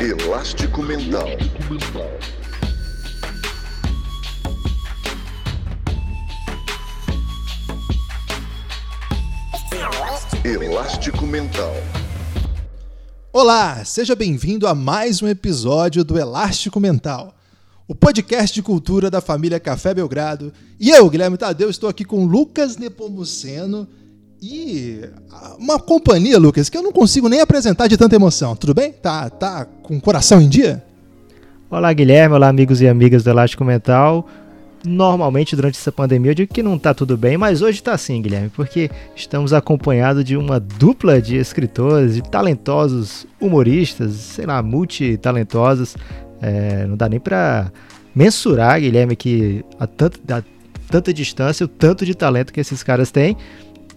Elástico Mental. Elástico Mental. Olá, seja bem-vindo a mais um episódio do Elástico Mental, o podcast de cultura da família Café Belgrado. E eu, Guilherme Tadeu, estou aqui com Lucas Nepomuceno e uma companhia, Lucas, que eu não consigo nem apresentar de tanta emoção. Tudo bem? Tá, tá com o coração em dia? Olá, Guilherme. Olá, amigos e amigas do Elástico Mental. Normalmente durante essa pandemia eu digo que não está tudo bem, mas hoje está sim, Guilherme, porque estamos acompanhados de uma dupla de escritores, de talentosos humoristas, sei lá, multitalentosos. É, não dá nem para mensurar, Guilherme, que a, tanto, a tanta distância, o tanto de talento que esses caras têm.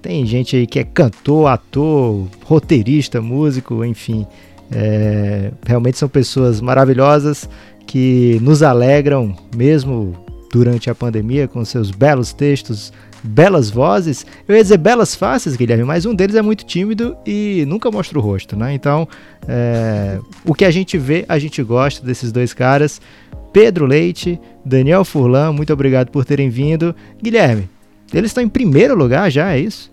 Tem gente aí que é cantor, ator, roteirista, músico, enfim. É, realmente são pessoas maravilhosas que nos alegram, mesmo durante a pandemia, com seus belos textos, belas vozes. Eu ia dizer belas faces, Guilherme, mas um deles é muito tímido e nunca mostra o rosto, né? Então, é, o que a gente vê, a gente gosta desses dois caras. Pedro Leite, Daniel Furlan, muito obrigado por terem vindo. Guilherme, eles estão em primeiro lugar já, é isso?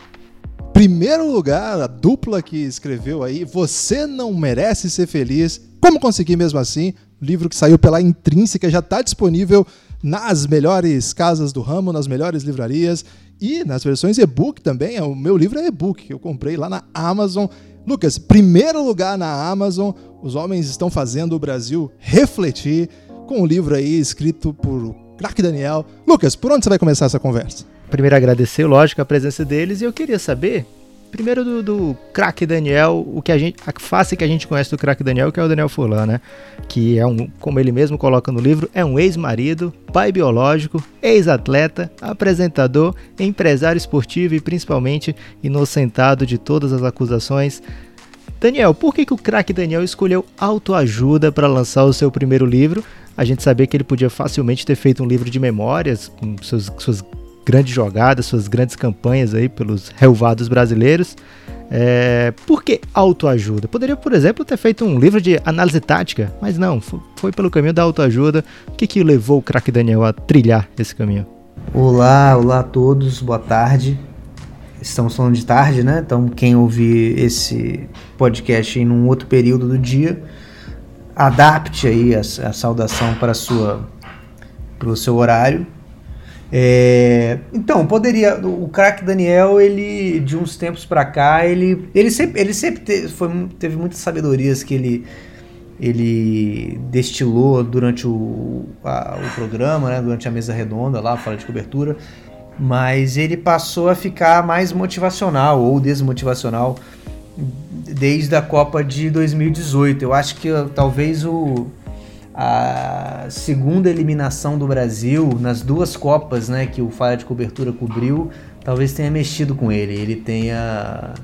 Primeiro lugar, a dupla que escreveu aí, Você Não Merece Ser Feliz. Como conseguir mesmo assim? Livro que saiu pela Intrínseca, já está disponível nas melhores casas do ramo, nas melhores livrarias e nas versões e-book também. O meu livro é e-book, que eu comprei lá na Amazon. Lucas, primeiro lugar na Amazon, os homens estão fazendo o Brasil refletir com o um livro aí escrito por Crack Daniel. Lucas, por onde você vai começar essa conversa? Primeiro agradecer, lógico, a presença deles e eu queria saber Primeiro do, do craque Daniel, o que a gente, a face que a gente conhece do craque Daniel, que é o Daniel Furlan, né? Que é um, como ele mesmo coloca no livro, é um ex-marido, pai biológico, ex-atleta, apresentador, empresário esportivo e principalmente inocentado de todas as acusações. Daniel, por que, que o craque Daniel escolheu autoajuda para lançar o seu primeiro livro? A gente sabia que ele podia facilmente ter feito um livro de memórias, com seus, suas grandes jogadas, suas grandes campanhas aí pelos relvados brasileiros. É, por que autoajuda? Poderia, por exemplo, ter feito um livro de análise tática, mas não, foi pelo caminho da autoajuda. O que, que levou o craque Daniel a trilhar esse caminho? Olá, olá a todos, boa tarde. Estamos falando de tarde, né? Então, quem ouvir esse podcast em um outro período do dia, adapte aí a, a saudação para, sua, para o seu horário é, então, poderia. O craque Daniel, ele, de uns tempos para cá, ele, ele sempre, ele sempre teve, foi, teve muitas sabedorias que ele, ele destilou durante o, a, o programa, né, durante a mesa redonda lá, fora de cobertura. Mas ele passou a ficar mais motivacional ou desmotivacional desde a Copa de 2018. Eu acho que talvez o a segunda eliminação do Brasil nas duas Copas né, que o Falha de Cobertura cobriu, talvez tenha mexido com ele. Ele tenha,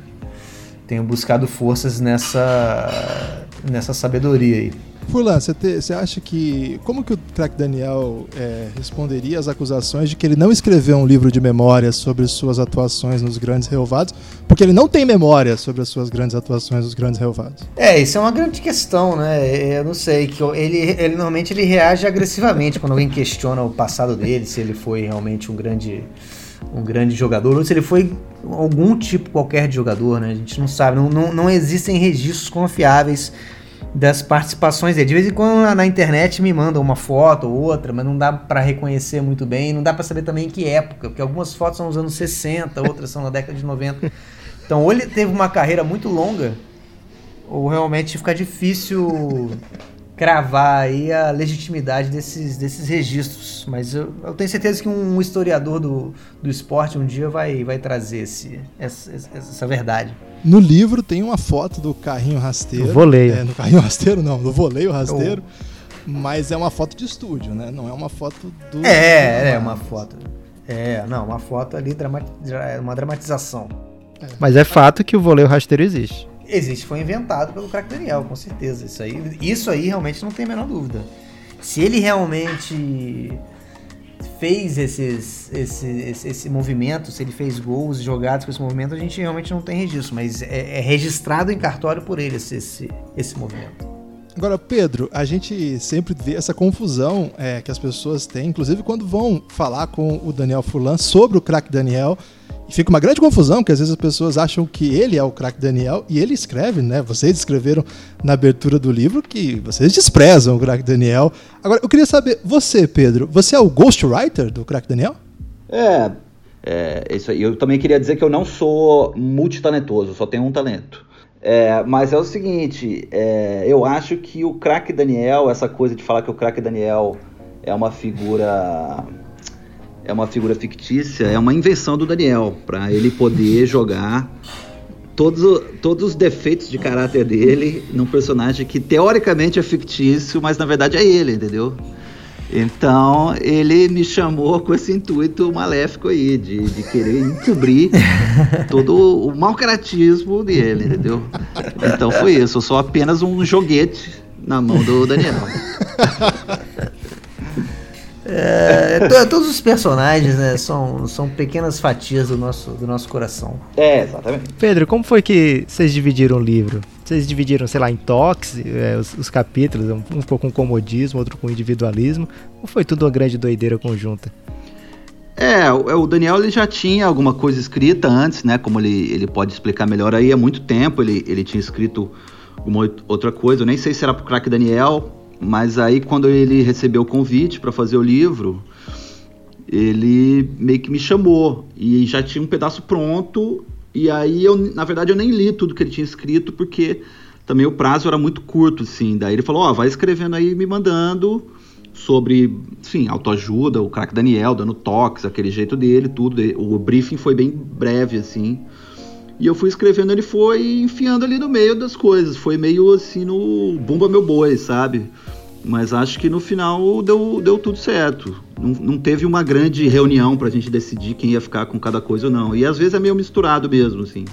tenha buscado forças nessa, nessa sabedoria aí. Furlan, você acha que. Como que o craque Daniel é, responderia às acusações de que ele não escreveu um livro de memórias sobre suas atuações nos grandes relvados, porque ele não tem memória sobre as suas grandes atuações nos grandes relvados? É, isso é uma grande questão, né? Eu não sei, que ele, ele normalmente ele reage agressivamente quando alguém questiona o passado dele, se ele foi realmente um grande um grande jogador, ou se ele foi algum tipo qualquer de jogador, né? A gente não sabe, não, não, não existem registros confiáveis das participações dele. De vez em quando na internet me mandam uma foto ou outra, mas não dá para reconhecer muito bem, não dá para saber também em que época, porque algumas fotos são dos anos 60, outras são na década de 90. Então, ou ele teve uma carreira muito longa, ou realmente fica difícil cravar aí a legitimidade desses, desses registros. Mas eu, eu tenho certeza que um historiador do, do esporte um dia vai, vai trazer esse, essa, essa verdade. No livro tem uma foto do carrinho rasteiro. Do voleio. É, no carrinho rasteiro não, do voleio rasteiro. Mas é uma foto de estúdio, né? Não é uma foto do. É, é uma foto. É, não, uma foto ali, é uma dramatização. É. Mas é fato que o voleio rasteiro existe. Existe, foi inventado pelo craque Daniel, com certeza. Isso aí, isso aí realmente não tem a menor dúvida. Se ele realmente fez esses, esse, esse, esse, movimento, se ele fez gols jogados com esse movimento, a gente realmente não tem registro, mas é, é registrado em cartório por ele esse, esse, esse movimento. Agora, Pedro, a gente sempre vê essa confusão é, que as pessoas têm, inclusive quando vão falar com o Daniel Furlan sobre o craque Daniel. Fica uma grande confusão, que às vezes as pessoas acham que ele é o craque Daniel e ele escreve, né? Vocês escreveram na abertura do livro que vocês desprezam o craque Daniel. Agora, eu queria saber, você, Pedro, você é o ghostwriter do craque Daniel? É, é, isso aí. Eu também queria dizer que eu não sou multitalentoso, só tenho um talento. É, mas é o seguinte, é, eu acho que o craque Daniel, essa coisa de falar que o craque Daniel é uma figura é uma figura fictícia, é uma invenção do Daniel, para ele poder jogar todos, todos os defeitos de caráter dele num personagem que teoricamente é fictício, mas na verdade é ele, entendeu? Então ele me chamou com esse intuito maléfico aí, de, de querer encobrir todo o mau caratismo dele, entendeu? Então foi isso, eu sou apenas um joguete na mão do Daniel. É, todos os personagens né, são, são pequenas fatias do nosso, do nosso coração. É, exatamente. Pedro, como foi que vocês dividiram o livro? Vocês dividiram, sei lá, em toques, é, os, os, capítulos, um, um ficou com comodismo, outro com individualismo, ou foi tudo uma grande doideira conjunta? É, o Daniel ele já tinha alguma coisa escrita antes, né? Como ele, ele pode explicar melhor aí, há muito tempo ele, ele tinha escrito uma outra coisa. Eu nem sei se era pro craque Daniel, mas aí, quando ele recebeu o convite para fazer o livro, ele meio que me chamou e já tinha um pedaço pronto. E aí, eu, na verdade, eu nem li tudo que ele tinha escrito, porque também o prazo era muito curto, assim. Daí ele falou: Ó, oh, vai escrevendo aí, me mandando sobre, sim, autoajuda, o craque Daniel dando toques, aquele jeito dele, tudo. O briefing foi bem breve, assim. E eu fui escrevendo, ele foi enfiando ali no meio das coisas. Foi meio assim no Bumba Meu Boi, sabe? Mas acho que no final deu, deu tudo certo. Não, não teve uma grande reunião pra gente decidir quem ia ficar com cada coisa ou não. E às vezes é meio misturado mesmo, assim.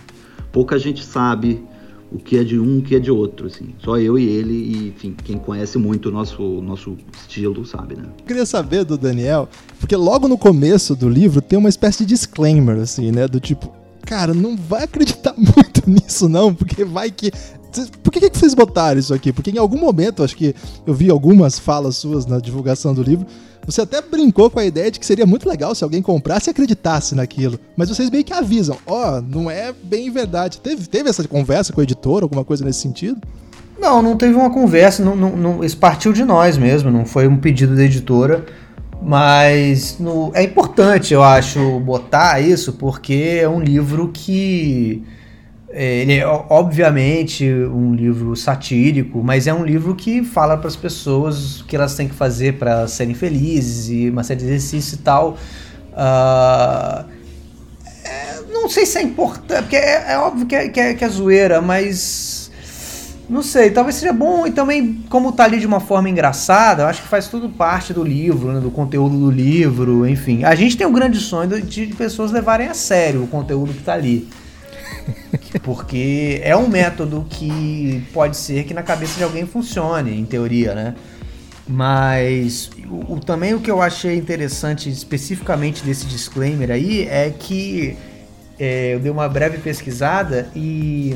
Pouca gente sabe o que é de um, o que é de outro, assim. Só eu e ele, e enfim, quem conhece muito o nosso, nosso estilo, sabe, né? Eu queria saber do Daniel, porque logo no começo do livro tem uma espécie de disclaimer, assim, né? Do tipo, cara, não vai acreditar muito nisso, não, porque vai que. Por que, que vocês botaram isso aqui? Porque em algum momento, acho que eu vi algumas falas suas na divulgação do livro. Você até brincou com a ideia de que seria muito legal se alguém comprasse e acreditasse naquilo. Mas vocês meio que avisam: ó, oh, não é bem verdade. Teve, teve essa conversa com o editor, alguma coisa nesse sentido? Não, não teve uma conversa. Não, não, não, isso partiu de nós mesmo, não foi um pedido da editora. Mas no, é importante, eu acho, botar isso, porque é um livro que. É, ele é obviamente um livro satírico, mas é um livro que fala para as pessoas o que elas têm que fazer para serem felizes e uma série de exercícios e tal. Uh, é, não sei se é importante, porque é, é óbvio que é, que é, que é zoeira, mas não sei, talvez seja bom e também, como tá ali de uma forma engraçada, eu acho que faz tudo parte do livro, né, do conteúdo do livro, enfim. A gente tem um grande sonho de, de pessoas levarem a sério o conteúdo que tá ali. Porque é um método que pode ser que na cabeça de alguém funcione, em teoria, né? Mas o, o, também o que eu achei interessante especificamente desse disclaimer aí é que é, eu dei uma breve pesquisada e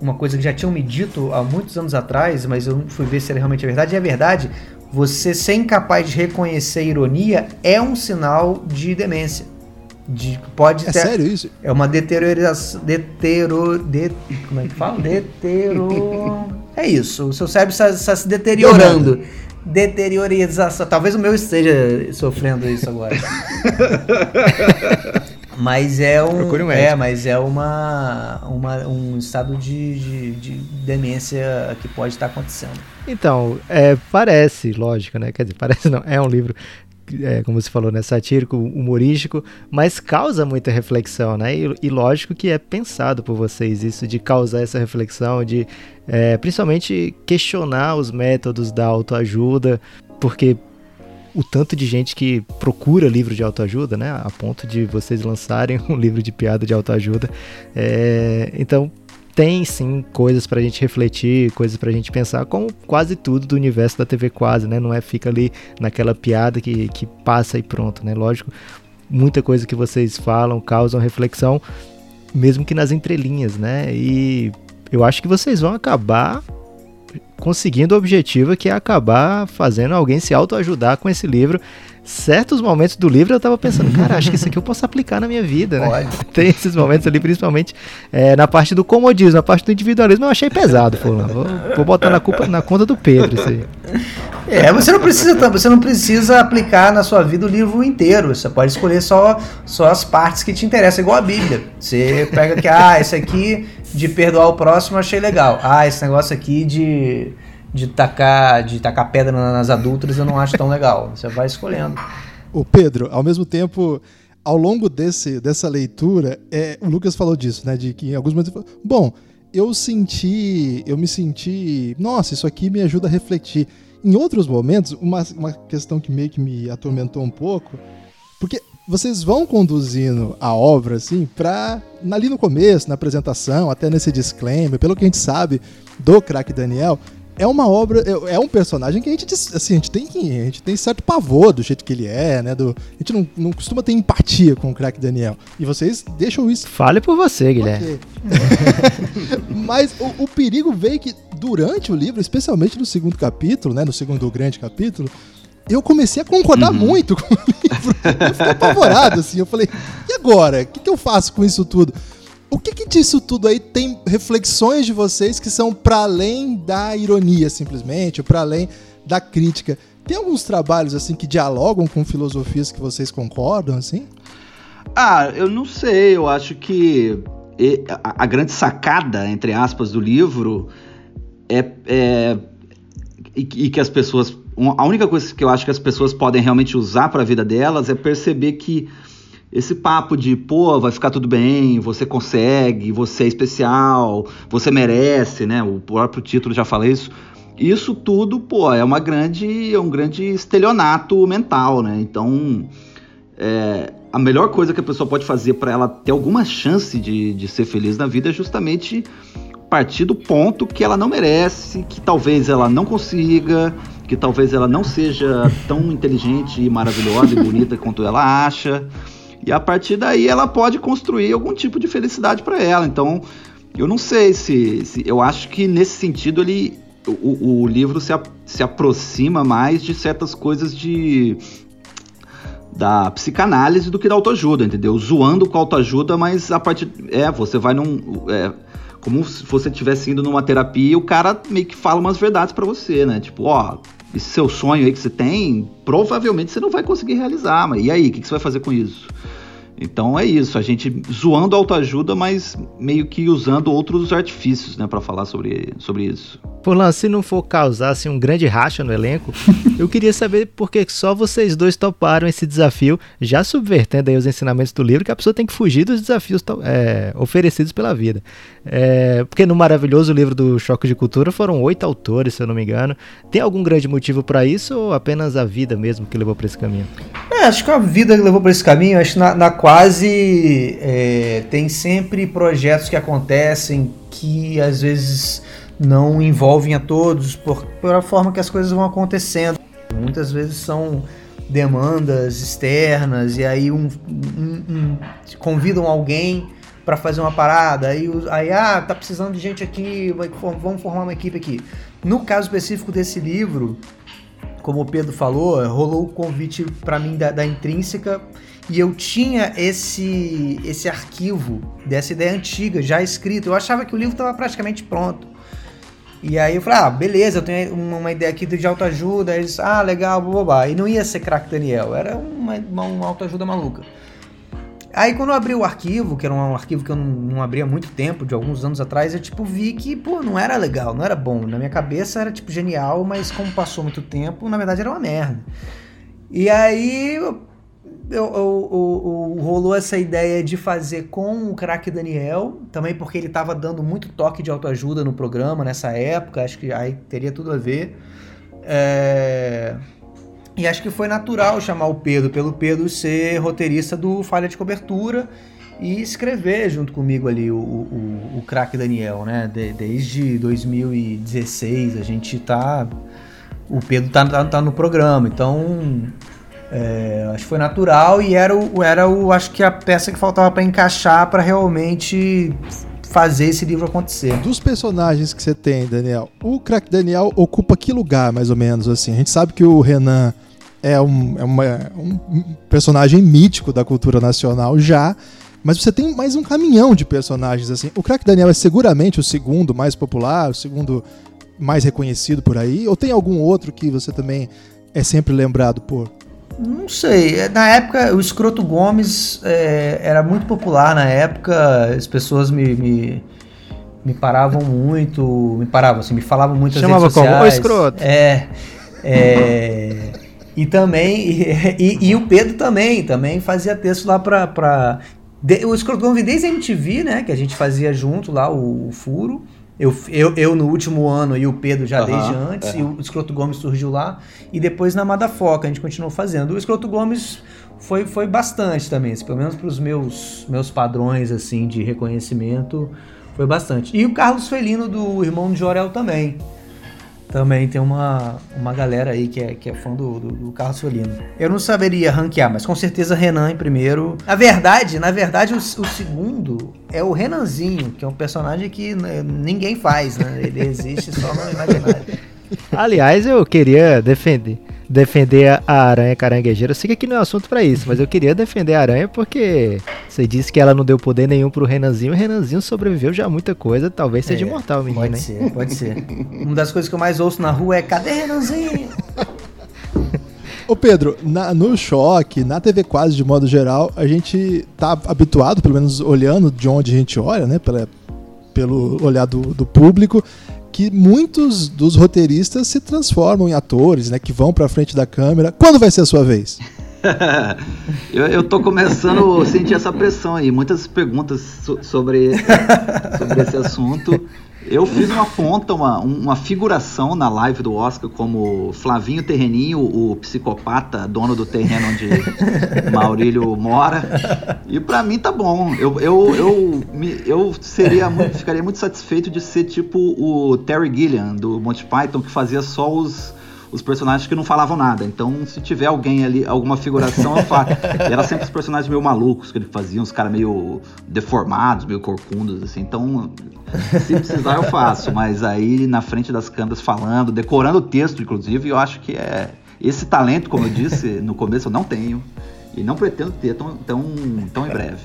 uma coisa que já tinham me dito há muitos anos atrás, mas eu fui ver se era realmente verdade. E é verdade, você ser incapaz de reconhecer ironia é um sinal de demência. De, pode é ter, sério isso? É uma deterioração. Detero, de, como é que fala? Detero. é isso. O seu cérebro está, está se deteriorando. Deteriorização. Talvez o meu esteja sofrendo isso agora. Mas é um, um é, mas é uma, uma um estado de, de, de, demência que pode estar acontecendo. Então, é, parece, lógico, né? Quer dizer, parece não, é um livro é, como você falou, né, satírico, humorístico, mas causa muita reflexão, né? E, e, lógico que é pensado por vocês isso de causar essa reflexão, de é, principalmente questionar os métodos da autoajuda, porque o tanto de gente que procura livro de autoajuda, né? A ponto de vocês lançarem um livro de piada de autoajuda. É, então, tem sim coisas pra gente refletir, coisas pra gente pensar, como quase tudo do universo da TV quase, né? Não é fica ali naquela piada que, que passa e pronto, né? Lógico, muita coisa que vocês falam causam reflexão, mesmo que nas entrelinhas, né? E eu acho que vocês vão acabar conseguindo o objetivo que é acabar fazendo alguém se autoajudar com esse livro certos momentos do livro eu tava pensando, cara, acho que isso aqui eu posso aplicar na minha vida, né? Pode. Tem esses momentos ali, principalmente é, na parte do comodismo, na parte do individualismo, eu achei pesado, fulano. Vou, vou botar na, culpa, na conta do Pedro isso aí. É, você não precisa, você não precisa aplicar na sua vida o livro inteiro. Você pode escolher só, só as partes que te interessam, igual a Bíblia. Você pega que, ah, esse aqui de perdoar o próximo achei legal. Ah, esse negócio aqui de de tacar, de tacar pedra nas adultas eu não acho tão legal. Você vai escolhendo. O Pedro, ao mesmo tempo, ao longo desse, dessa leitura, é, o Lucas falou disso, né? De que em alguns momentos ele falou, bom, eu senti, eu me senti, nossa, isso aqui me ajuda a refletir. Em outros momentos, uma, uma questão que meio que me atormentou um pouco, porque vocês vão conduzindo a obra assim para ali no começo, na apresentação, até nesse disclaimer, pelo que a gente sabe do craque Daniel, é uma obra, é, é, um personagem que a gente, assim, a gente tem a gente tem certo pavor do jeito que ele é, né? Do, a gente não, não costuma ter empatia com o crack Daniel. E vocês deixam isso. Fale por você, Guilherme. Okay. Mas o, o, perigo veio que durante o livro, especialmente no segundo capítulo, né? No segundo grande capítulo, eu comecei a concordar uhum. muito com o livro. Eu fiquei apavorado, assim. Eu falei, e agora? O que, que eu faço com isso tudo? O que, que disso tudo aí tem reflexões de vocês que são para além da ironia, simplesmente, para além da crítica? Tem alguns trabalhos assim que dialogam com filosofias que vocês concordam, assim? Ah, eu não sei. Eu acho que a grande sacada, entre aspas, do livro é, é e, que as pessoas. A única coisa que eu acho que as pessoas podem realmente usar para a vida delas é perceber que esse papo de, pô, vai ficar tudo bem, você consegue, você é especial, você merece, né? O próprio título já fala isso. Isso tudo, pô, é uma grande, é um grande estelionato mental, né? Então, é, a melhor coisa que a pessoa pode fazer para ela ter alguma chance de, de ser feliz na vida é justamente partir do ponto que ela não merece, que talvez ela não consiga, que talvez ela não seja tão inteligente e maravilhosa e bonita quanto ela acha. E a partir daí ela pode construir algum tipo de felicidade para ela. Então, eu não sei se, se, Eu acho que nesse sentido ele. O, o livro se, a, se aproxima mais de certas coisas de. Da psicanálise do que da autoajuda, entendeu? Zoando com autoajuda, mas a partir. É, você vai num. É, como se você estivesse indo numa terapia e o cara meio que fala umas verdades para você, né? Tipo, ó, esse seu sonho aí que você tem, provavelmente você não vai conseguir realizar, mas e aí, o que, que você vai fazer com isso? Então é isso, a gente zoando autoajuda, mas meio que usando outros artifícios, né, para falar sobre, sobre isso. Furlan, se não for causar assim, um grande racha no elenco, eu queria saber por que só vocês dois toparam esse desafio, já subvertendo aí os ensinamentos do livro, que a pessoa tem que fugir dos desafios é, oferecidos pela vida. É, porque no maravilhoso livro do Choque de Cultura foram oito autores, se eu não me engano. Tem algum grande motivo para isso ou apenas a vida mesmo que levou para esse caminho? É, acho que a vida que levou para esse caminho, acho que na, na quase é, tem sempre projetos que acontecem que às vezes não envolvem a todos por, pela forma que as coisas vão acontecendo. Muitas vezes são demandas externas e aí um, um, um convidam alguém para fazer uma parada, aí, aí ah, tá precisando de gente aqui, vamos formar uma equipe aqui. No caso específico desse livro, como o Pedro falou, rolou o convite para mim da, da Intrínseca e eu tinha esse esse arquivo dessa ideia antiga já escrito. Eu achava que o livro estava praticamente pronto. E aí eu falei, ah, beleza, eu tenho uma ideia aqui de autoajuda. Eles, ah, legal, blá, E não ia ser crack Daniel, era uma, uma autoajuda maluca. Aí quando eu abri o arquivo, que era um arquivo que eu não, não abria há muito tempo, de alguns anos atrás, eu tipo vi que, pô, não era legal, não era bom. Na minha cabeça era tipo genial, mas como passou muito tempo, na verdade era uma merda. E aí eu eu, eu, eu, rolou essa ideia de fazer com o craque Daniel, também porque ele estava dando muito toque de autoajuda no programa nessa época, acho que aí teria tudo a ver. É... E acho que foi natural chamar o Pedro, pelo Pedro ser roteirista do Falha de Cobertura e escrever junto comigo ali o, o, o craque Daniel, né? De, desde 2016 a gente tá. O Pedro tá, tá, tá no programa, então é, acho que foi natural e era o, era o acho que a peça que faltava para encaixar para realmente fazer esse livro acontecer. Dos personagens que você tem, Daniel, o craque Daniel ocupa que lugar, mais ou menos, assim? A gente sabe que o Renan é um, é uma, um personagem mítico da cultura nacional já, mas você tem mais um caminhão de personagens, assim. O craque Daniel é seguramente o segundo mais popular, o segundo mais reconhecido por aí? Ou tem algum outro que você também é sempre lembrado por? Não sei. Na época, o Escroto Gomes é, era muito popular na época. As pessoas me, me, me, paravam muito. Me paravam, assim, me falavam muito Chamava redes sociais. como? O Escroto. É. é e também. E, e, e, o Pedro também. Também fazia texto lá pra. pra de, o Escroto Gomes desde a MTV, né? Que a gente fazia junto lá, o, o Furo. Eu, eu, eu, no último ano e o Pedro já uhum, desde antes, uhum. e o Escroto Gomes surgiu lá, e depois na Madafoca a gente continuou fazendo. O Escroto Gomes foi, foi bastante também, assim, pelo menos para os meus, meus padrões assim de reconhecimento, foi bastante. E o Carlos Felino, do irmão de Jorel também também tem uma, uma galera aí que é, que é fã do, do, do Carlos Solino. Eu não saberia ranquear, mas com certeza Renan em primeiro. Na verdade, na verdade, o, o segundo é o Renanzinho, que é um personagem que ninguém faz, né? Ele existe só no imaginário. Aliás, eu queria defender defender a aranha caranguejeira. Eu sei que aqui não é assunto para isso, mas eu queria defender a aranha porque você disse que ela não deu poder nenhum pro Renanzinho. O Renanzinho sobreviveu já a muita coisa, talvez seja é, imortal, menino. Pode hein? ser, pode ser. Uma das coisas que eu mais ouço na rua é: cadê Renanzinho? Ô Pedro, na, no choque, na TV quase de modo geral, a gente tá habituado, pelo menos olhando de onde a gente olha, né? Pela, pelo olhar do, do público, que muitos dos roteiristas se transformam em atores, né? Que vão pra frente da câmera. Quando vai ser a sua vez? eu, eu tô começando a sentir essa pressão aí. Muitas perguntas so, sobre, sobre esse assunto. Eu fiz uma conta, uma, uma figuração na live do Oscar como Flavinho Terreninho, o psicopata, dono do terreno onde Maurílio mora. E para mim tá bom. Eu, eu, eu, me, eu seria muito, ficaria muito satisfeito de ser tipo o Terry Gilliam, do Monty Python, que fazia só os os personagens que não falavam nada. Então, se tiver alguém ali, alguma figuração, eu faço. era sempre os personagens meio malucos que ele fazia, uns caras meio deformados, meio corcundos, assim. Então, se precisar, eu faço. Mas aí, na frente das câmeras, falando, decorando o texto, inclusive, eu acho que é. Esse talento, como eu disse no começo, eu não tenho. E não pretendo ter tão, tão, tão em breve.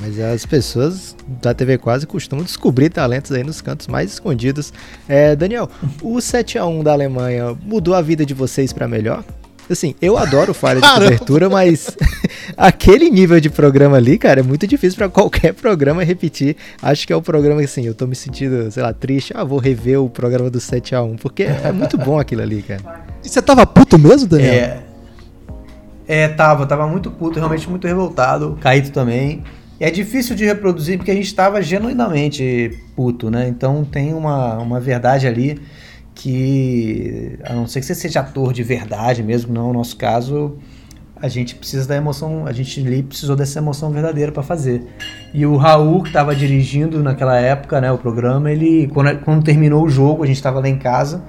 Mas as pessoas da TV Quase costumam descobrir talentos aí nos cantos mais escondidos. É, Daniel, o 7 a 1 da Alemanha mudou a vida de vocês para melhor? Assim, eu adoro falha de cobertura, mas aquele nível de programa ali, cara, é muito difícil para qualquer programa repetir. Acho que é o programa assim, eu tô me sentindo, sei lá, triste. Ah, vou rever o programa do 7 a 1 porque é muito bom aquilo ali, cara. E você tava puto mesmo, Daniel? É. É, tava, tava muito puto, realmente muito revoltado. Caído também. É difícil de reproduzir porque a gente estava genuinamente puto, né? Então tem uma, uma verdade ali que, a não ser que você seja ator de verdade mesmo, não é o nosso caso, a gente precisa da emoção, a gente ali precisou dessa emoção verdadeira para fazer. E o Raul, que estava dirigindo naquela época, né, o programa, ele, quando, quando terminou o jogo, a gente estava lá em casa,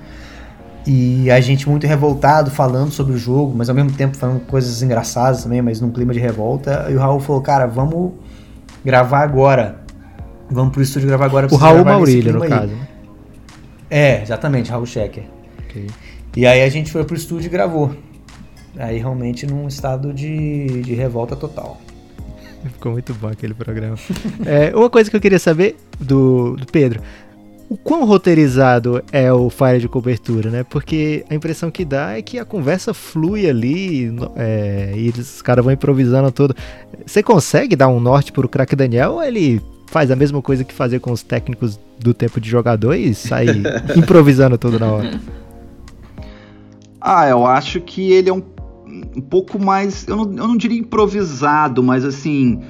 e a gente muito revoltado falando sobre o jogo, mas ao mesmo tempo falando coisas engraçadas também, mas num clima de revolta. E o Raul falou: Cara, vamos gravar agora. Vamos pro estúdio gravar agora. O Raul Maurílio, no aí. caso. Né? É, exatamente, Raul Schecker. Okay. E aí a gente foi pro estúdio e gravou. Aí realmente num estado de, de revolta total. Ficou muito bom aquele programa. é, uma coisa que eu queria saber do, do Pedro o quão roteirizado é o Fire de cobertura, né? Porque a impressão que dá é que a conversa flui ali é, e os caras vão improvisando tudo. Você consegue dar um norte pro craque Daniel ou ele faz a mesma coisa que fazer com os técnicos do tempo de jogador e sai improvisando tudo na hora? Ah, eu acho que ele é um, um pouco mais. Eu não, eu não diria improvisado, mas assim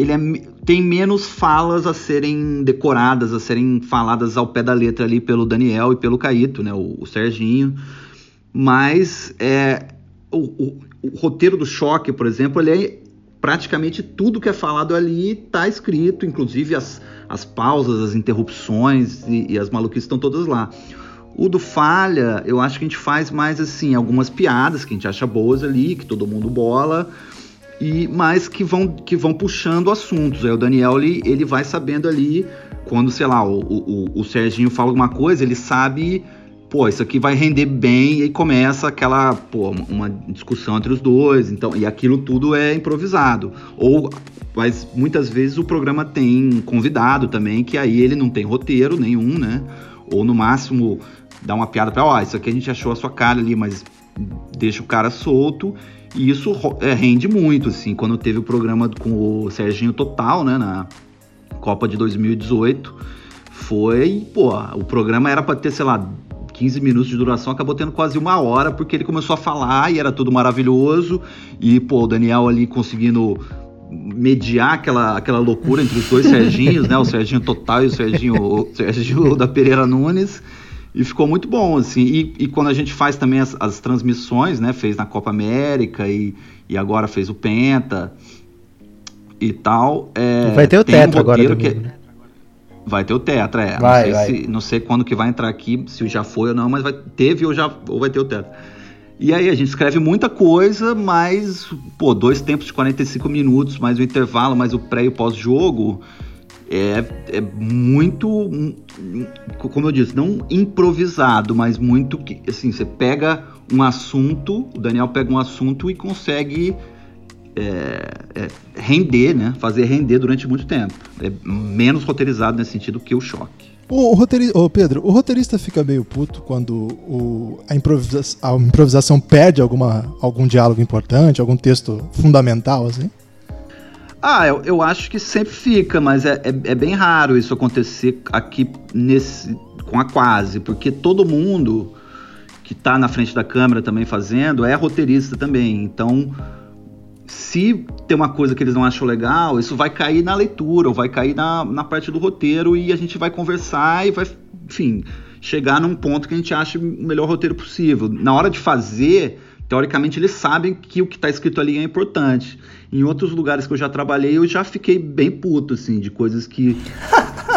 ele é, tem menos falas a serem decoradas, a serem faladas ao pé da letra ali pelo Daniel e pelo Caíto, né, o, o Serginho. Mas é, o, o, o, roteiro do choque, por exemplo, ele é praticamente tudo que é falado ali está escrito, inclusive as, as pausas, as interrupções e, e as maluquices estão todas lá. O do Falha, eu acho que a gente faz mais assim, algumas piadas que a gente acha boas ali, que todo mundo bola e mas que vão que vão puxando assuntos. Aí o Daniel ele, ele vai sabendo ali quando, sei lá, o, o, o Serginho fala alguma coisa, ele sabe, pô, isso aqui vai render bem e começa aquela, pô, uma discussão entre os dois, então, e aquilo tudo é improvisado. Ou mas muitas vezes o programa tem convidado também, que aí ele não tem roteiro nenhum, né? Ou no máximo dá uma piada para, ó, oh, isso aqui a gente achou a sua cara ali, mas deixa o cara solto. E isso é, rende muito, assim. Quando teve o programa com o Serginho Total, né, na Copa de 2018, foi, pô, o programa era para ter, sei lá, 15 minutos de duração, acabou tendo quase uma hora, porque ele começou a falar e era tudo maravilhoso. E, pô, o Daniel ali conseguindo mediar aquela, aquela loucura entre os dois Serginhos, né? O Serginho Total e o Serginho, o Serginho da Pereira Nunes. E ficou muito bom, assim. E, e quando a gente faz também as, as, transmissões, né? Fez na Copa América e, e agora fez o Penta e tal. É, vai ter o Tetra um agora domingo, que... né? Vai ter o Tetra, é. Vai, não, sei vai. Se, não sei quando que vai entrar aqui, se já foi ou não, mas vai, teve ou já ou vai ter o Tetra. E aí a gente escreve muita coisa, mas, pô, dois tempos de 45 minutos, mais o intervalo, mais o pré e o pós-jogo, é, é muito, como eu disse, não improvisado, mas muito, assim, você pega um assunto, o Daniel pega um assunto e consegue é, é, render, né? Fazer render durante muito tempo. É menos roteirizado nesse sentido que o choque. O, o roteirista, Pedro, o roteirista fica meio puto quando o, a, improvisa a improvisação perde alguma, algum diálogo importante, algum texto fundamental, assim? Ah, eu, eu acho que sempre fica, mas é, é, é, bem raro isso acontecer aqui nesse com a quase, porque todo mundo que está na frente da câmera também fazendo é roteirista também. Então, se tem uma coisa que eles não acham legal, isso vai cair na leitura, ou vai cair na, na parte do roteiro e a gente vai conversar e vai, enfim, chegar num ponto que a gente acha o melhor roteiro possível. Na hora de fazer, teoricamente eles sabem que o que está escrito ali é importante. Em outros lugares que eu já trabalhei, eu já fiquei bem puto, assim, de coisas que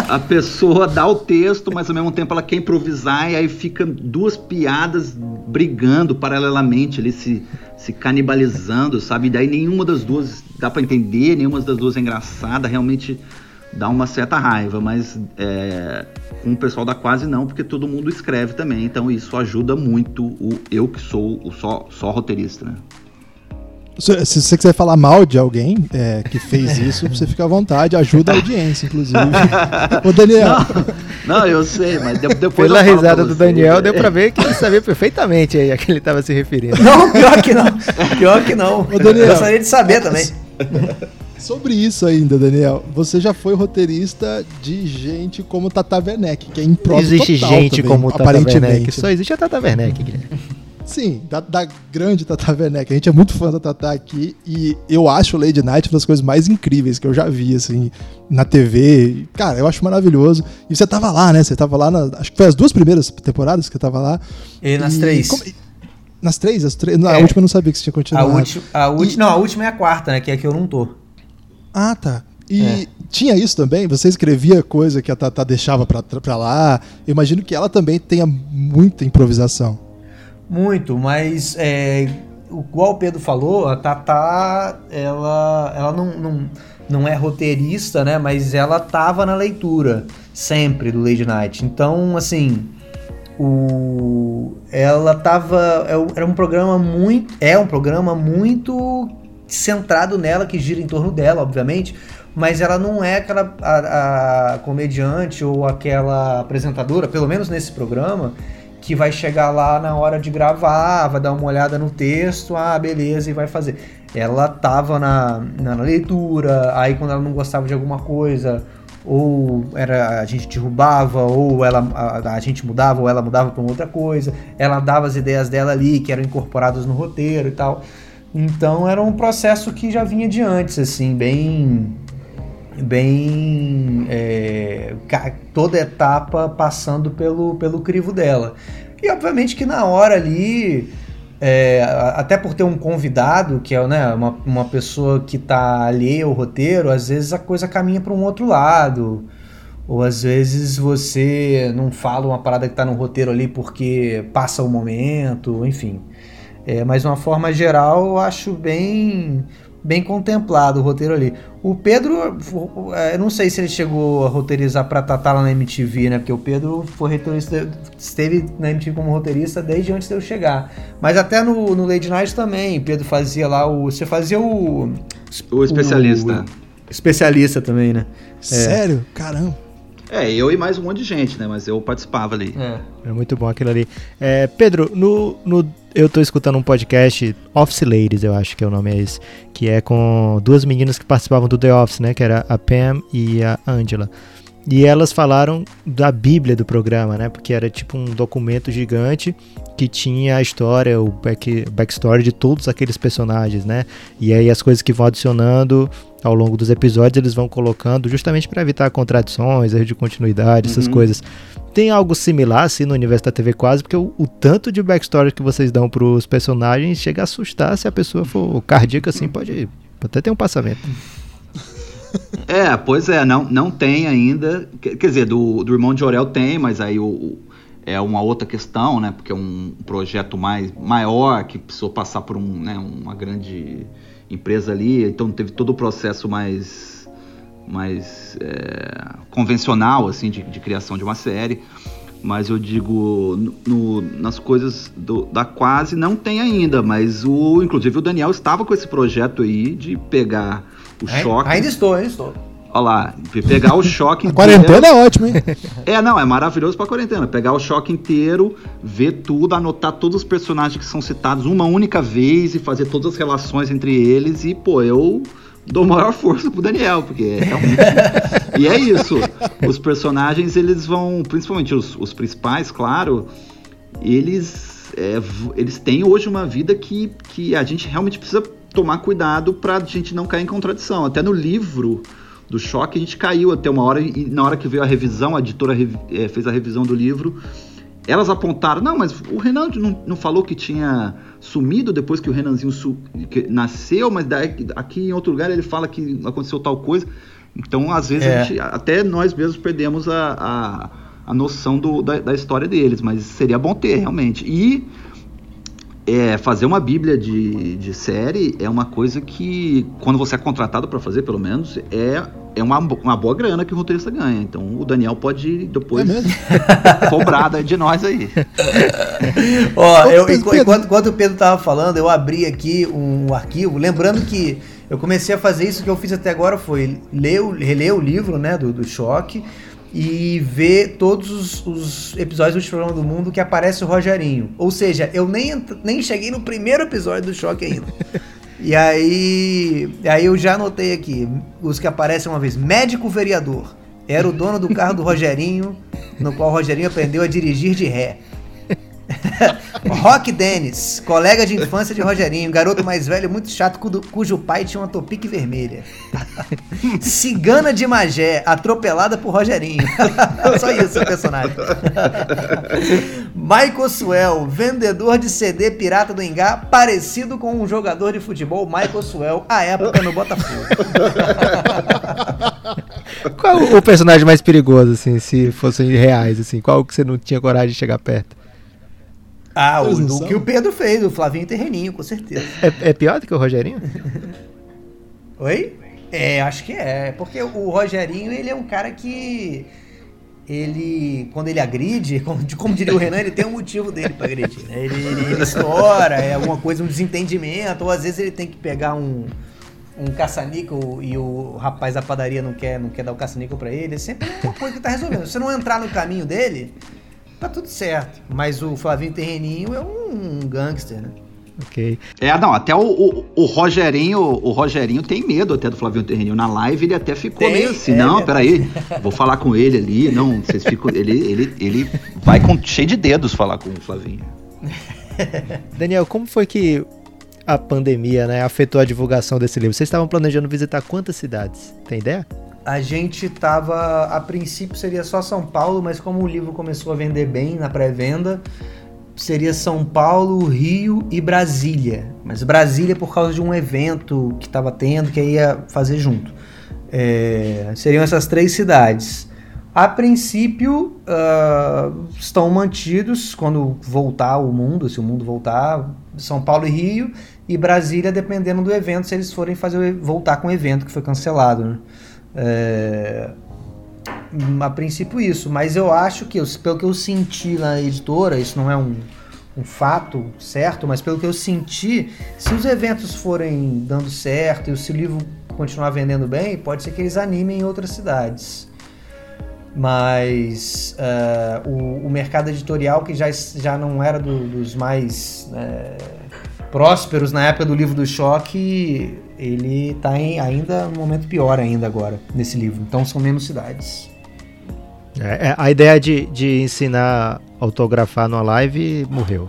a pessoa dá o texto, mas ao mesmo tempo ela quer improvisar e aí fica duas piadas brigando paralelamente ali, se, se canibalizando, sabe? E daí nenhuma das duas dá para entender, nenhuma das duas é engraçada, realmente dá uma certa raiva, mas é, com o pessoal da quase não, porque todo mundo escreve também, então isso ajuda muito o eu que sou o só, só roteirista, né? Se, se você quiser falar mal de alguém é, que fez isso, você fica à vontade, ajuda a audiência, inclusive. Ô, Daniel. Não, não, eu sei, mas depois. Pela risada do Daniel, deu pra ver que ele sabia perfeitamente aí a que ele estava se referindo. Não, pior que não. Pior que não. Ô, Daniel, eu gostaria de saber também. Sobre isso ainda, Daniel, você já foi roteirista de gente como Tata Werneck, que é improviso Existe total gente também, como Tata aparentemente. Werneck, só existe a Tata Werneck, Guilherme. Sim, da, da grande Tata Werneck. A gente é muito fã da Tata aqui e eu acho Lady Night uma das coisas mais incríveis que eu já vi, assim, na TV. Cara, eu acho maravilhoso. E você tava lá, né? Você tava lá, na, acho que foi as duas primeiras temporadas que você tava lá. E nas três. como- nas três? As três? Na É. última eu não sabia que você tinha A continuado. última, a última, não, a última é a quarta, né? Que é a que eu não tô. Ah, tá. E É. tinha isso também? Você escrevia coisa que a Tata deixava pra, pra lá? Eu imagino que ela também tenha muita improvisação. Muito, mas é, igual o Pedro falou, a Tatá, ela, ela não, não, não é roteirista, né? Mas ela tava na leitura sempre do Lady Night. Então, assim, o, ela tava. é Era um programa muito. É um programa muito centrado nela, que gira em torno dela, obviamente. Mas ela não é aquela a, a comediante ou aquela apresentadora, pelo menos nesse programa, que vai chegar lá na hora de gravar, vai dar uma olhada no texto, ah, beleza, e vai fazer. Ela tava na, na, leitura, aí quando ela não gostava de alguma coisa, ou era a gente derrubava, ou ela, a, a gente mudava, ou ela mudava para outra coisa, ela dava as ideias dela ali, que eram incorporadas no roteiro e tal. Então era um processo que já vinha de antes, assim, bem bem é, toda etapa passando pelo, pelo crivo dela. E obviamente que na hora ali, é, até por ter um convidado, que é né, uma, uma pessoa que está alheia ao roteiro, às vezes a coisa caminha para um outro lado. Ou às vezes você não fala uma parada que está no roteiro ali porque passa o momento, enfim. É, mas de uma forma geral, eu acho bem bem contemplado o roteiro ali. O Pedro, é, eu não sei se ele chegou a roteirizar pra Tatá lá na MTV, né? Porque o Pedro foi roteirista, esteve na MTV como roteirista desde antes de eu chegar. Mas até no, no Lady Night também, Pedro fazia lá o. Você fazia o. O especialista. O, especialista também, né? Sério? Caramba. É, eu e mais um monte de gente, né? Mas eu participava ali. É, é muito bom aquilo ali. É, Pedro, no, no, eu tô escutando um podcast, Office Ladies, eu acho que é o nome é esse, que é com duas meninas que participavam do The Office, né? Que era a Pam e a Angela. E elas falaram da Bíblia do programa, né? Porque era tipo um documento gigante que tinha a história, o back, backstory de todos aqueles personagens, né? E aí as coisas que vão adicionando ao longo dos episódios eles vão colocando justamente para evitar contradições, erro de continuidade, essas uhum. coisas. Tem algo similar assim no universo da TV quase, porque o, o tanto de backstory que vocês dão para os personagens chega a assustar se a pessoa for cardíaca assim, pode, pode até ter um passamento. É, pois é, não, não tem ainda. Quer dizer, do, do irmão de Orel tem, mas aí o, é uma outra questão, né? Porque é um projeto mais maior que precisou passar por um, né, uma grande empresa ali, então teve todo o processo mais, mais é, convencional assim de, de, criação de uma série. Mas eu digo, no, nas coisas do, da quase não tem ainda, mas o inclusive o Daniel estava com esse projeto aí de pegar o choque. Ainda estou, ainda estou. Olha lá, pegar o choque inteiro. A quarentena é ótimo, hein? É, não, é maravilhoso pra quarentena. Pegar o choque inteiro, ver tudo, anotar todos os personagens que são citados uma única vez e fazer todas as relações entre eles. E, pô, eu dou maior força pro Daniel, porque é realmente. e é isso. Os personagens, eles vão, principalmente os, os principais, claro, eles, é, eles têm hoje uma vida que, que a gente realmente precisa tomar cuidado pra gente não cair em contradição. Até no livro do choque, a gente caiu até uma hora e na hora que veio a revisão, a editora é, fez a revisão do livro, elas apontaram, não, mas o Renan não, não falou que tinha sumido depois que o Renanzinho que nasceu, mas daí, aqui em outro lugar ele fala que aconteceu tal coisa. Então, às vezes, é. gente, até nós mesmos perdemos a, a, a noção do, da, da, história deles, mas seria bom ter, realmente. E é, fazer uma bíblia de, de série é uma coisa que, quando você é contratado para fazer, pelo menos, é, é uma, uma boa grana que o roteirista ganha. Então o Daniel pode depois é cobrar de nós aí. Ó, eu, enquanto, enquanto o Pedro tava falando, eu abri aqui um arquivo, lembrando que eu comecei a fazer isso que eu fiz até agora foi ler, reler o livro né, do, do choque e ver todos os, os episódios do Programa do Mundo que aparece o Rogerinho. Ou seja, eu nem, nem cheguei no primeiro episódio do Choque ainda. e aí, aí eu já anotei aqui os que aparecem uma vez. Médico vereador. Era o dono do carro do Rogerinho, no qual o Rogerinho aprendeu a dirigir de ré. Rock Dennis, colega de infância de Rogerinho, garoto mais velho, muito chato, cujo pai tinha uma topique vermelha. Cigana de Magé, atropelada por Rogerinho. Só isso o personagem. Michael Suel, vendedor de CD pirata do Engá, parecido com um jogador de futebol, Michael Suel, à época no Botafogo. Qual o personagem mais perigoso, assim, se fossem reais, assim? Qual que você não tinha coragem de chegar perto? Ah, o do que o Pedro fez, o Flavinho Terreninho, com certeza. É, é pior do que o Rogerinho? Oi? É, acho que é. Porque o Rogerinho, ele é um cara que. Ele, quando ele agride, como, como diria o Renan, ele tem um motivo dele para agredir. Né? Ele, ele, ele estoura, é alguma coisa, um desentendimento, ou às vezes ele tem que pegar um, um caça-níquel e o rapaz da padaria não quer, não quer dar o caça-níquel pra ele. É sempre uma coisa que tá resolvendo. Se você não entrar no caminho dele, tá tudo certo. Mas o Flavinho Terreninho é um gangster, né? Ok. É, não, até o, o, o, Rogerinho, o Rogerinho tem medo até do Flavinho Terreninho. Na live ele até ficou tem, meio assim, é não, peraí, vou falar com ele ali, não, vocês ficam, ele, ele, ele vai com, cheio de dedos falar com o Flavinho. Daniel, como foi que a pandemia né, afetou a divulgação desse livro? Vocês estavam planejando visitar quantas cidades? Tem ideia? A gente tava. A princípio seria só São Paulo, mas como o livro começou a vender bem na pré-venda, seria São Paulo, Rio e Brasília. Mas Brasília por causa de um evento que estava tendo, que ia fazer junto. É, seriam essas três cidades. A princípio, uh, estão mantidos quando voltar o mundo, se o mundo voltar, São Paulo e Rio, e Brasília dependendo do evento, se eles forem fazer voltar com o evento que foi cancelado. Né? É, a princípio isso, mas eu acho que, pelo que eu senti na editora, isso não é um, um fato certo, mas pelo que eu senti, se os eventos forem dando certo e se o livro continuar vendendo bem, pode ser que eles animem em outras cidades. Mas uh, o, o, mercado editorial, que já, já não era do, dos mais uh, prósperos na época do livro do choque, ele está ainda no momento pior ainda agora, nesse livro. Então são menos cidades. É, é, a ideia de, de ensinar a autografar numa live morreu.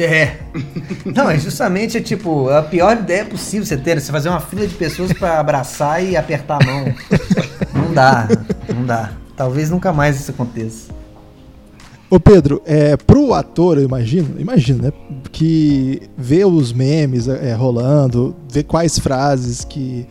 É. Não, é justamente é tipo, a pior ideia possível você ter, você fazer uma fila de pessoas para abraçar e apertar a mão. Não dá, não dá. Talvez nunca mais isso aconteça. Ô Pedro, é, pro ator, eu imagino, imagino, né? Que vê os memes é, rolando, vê quais frases que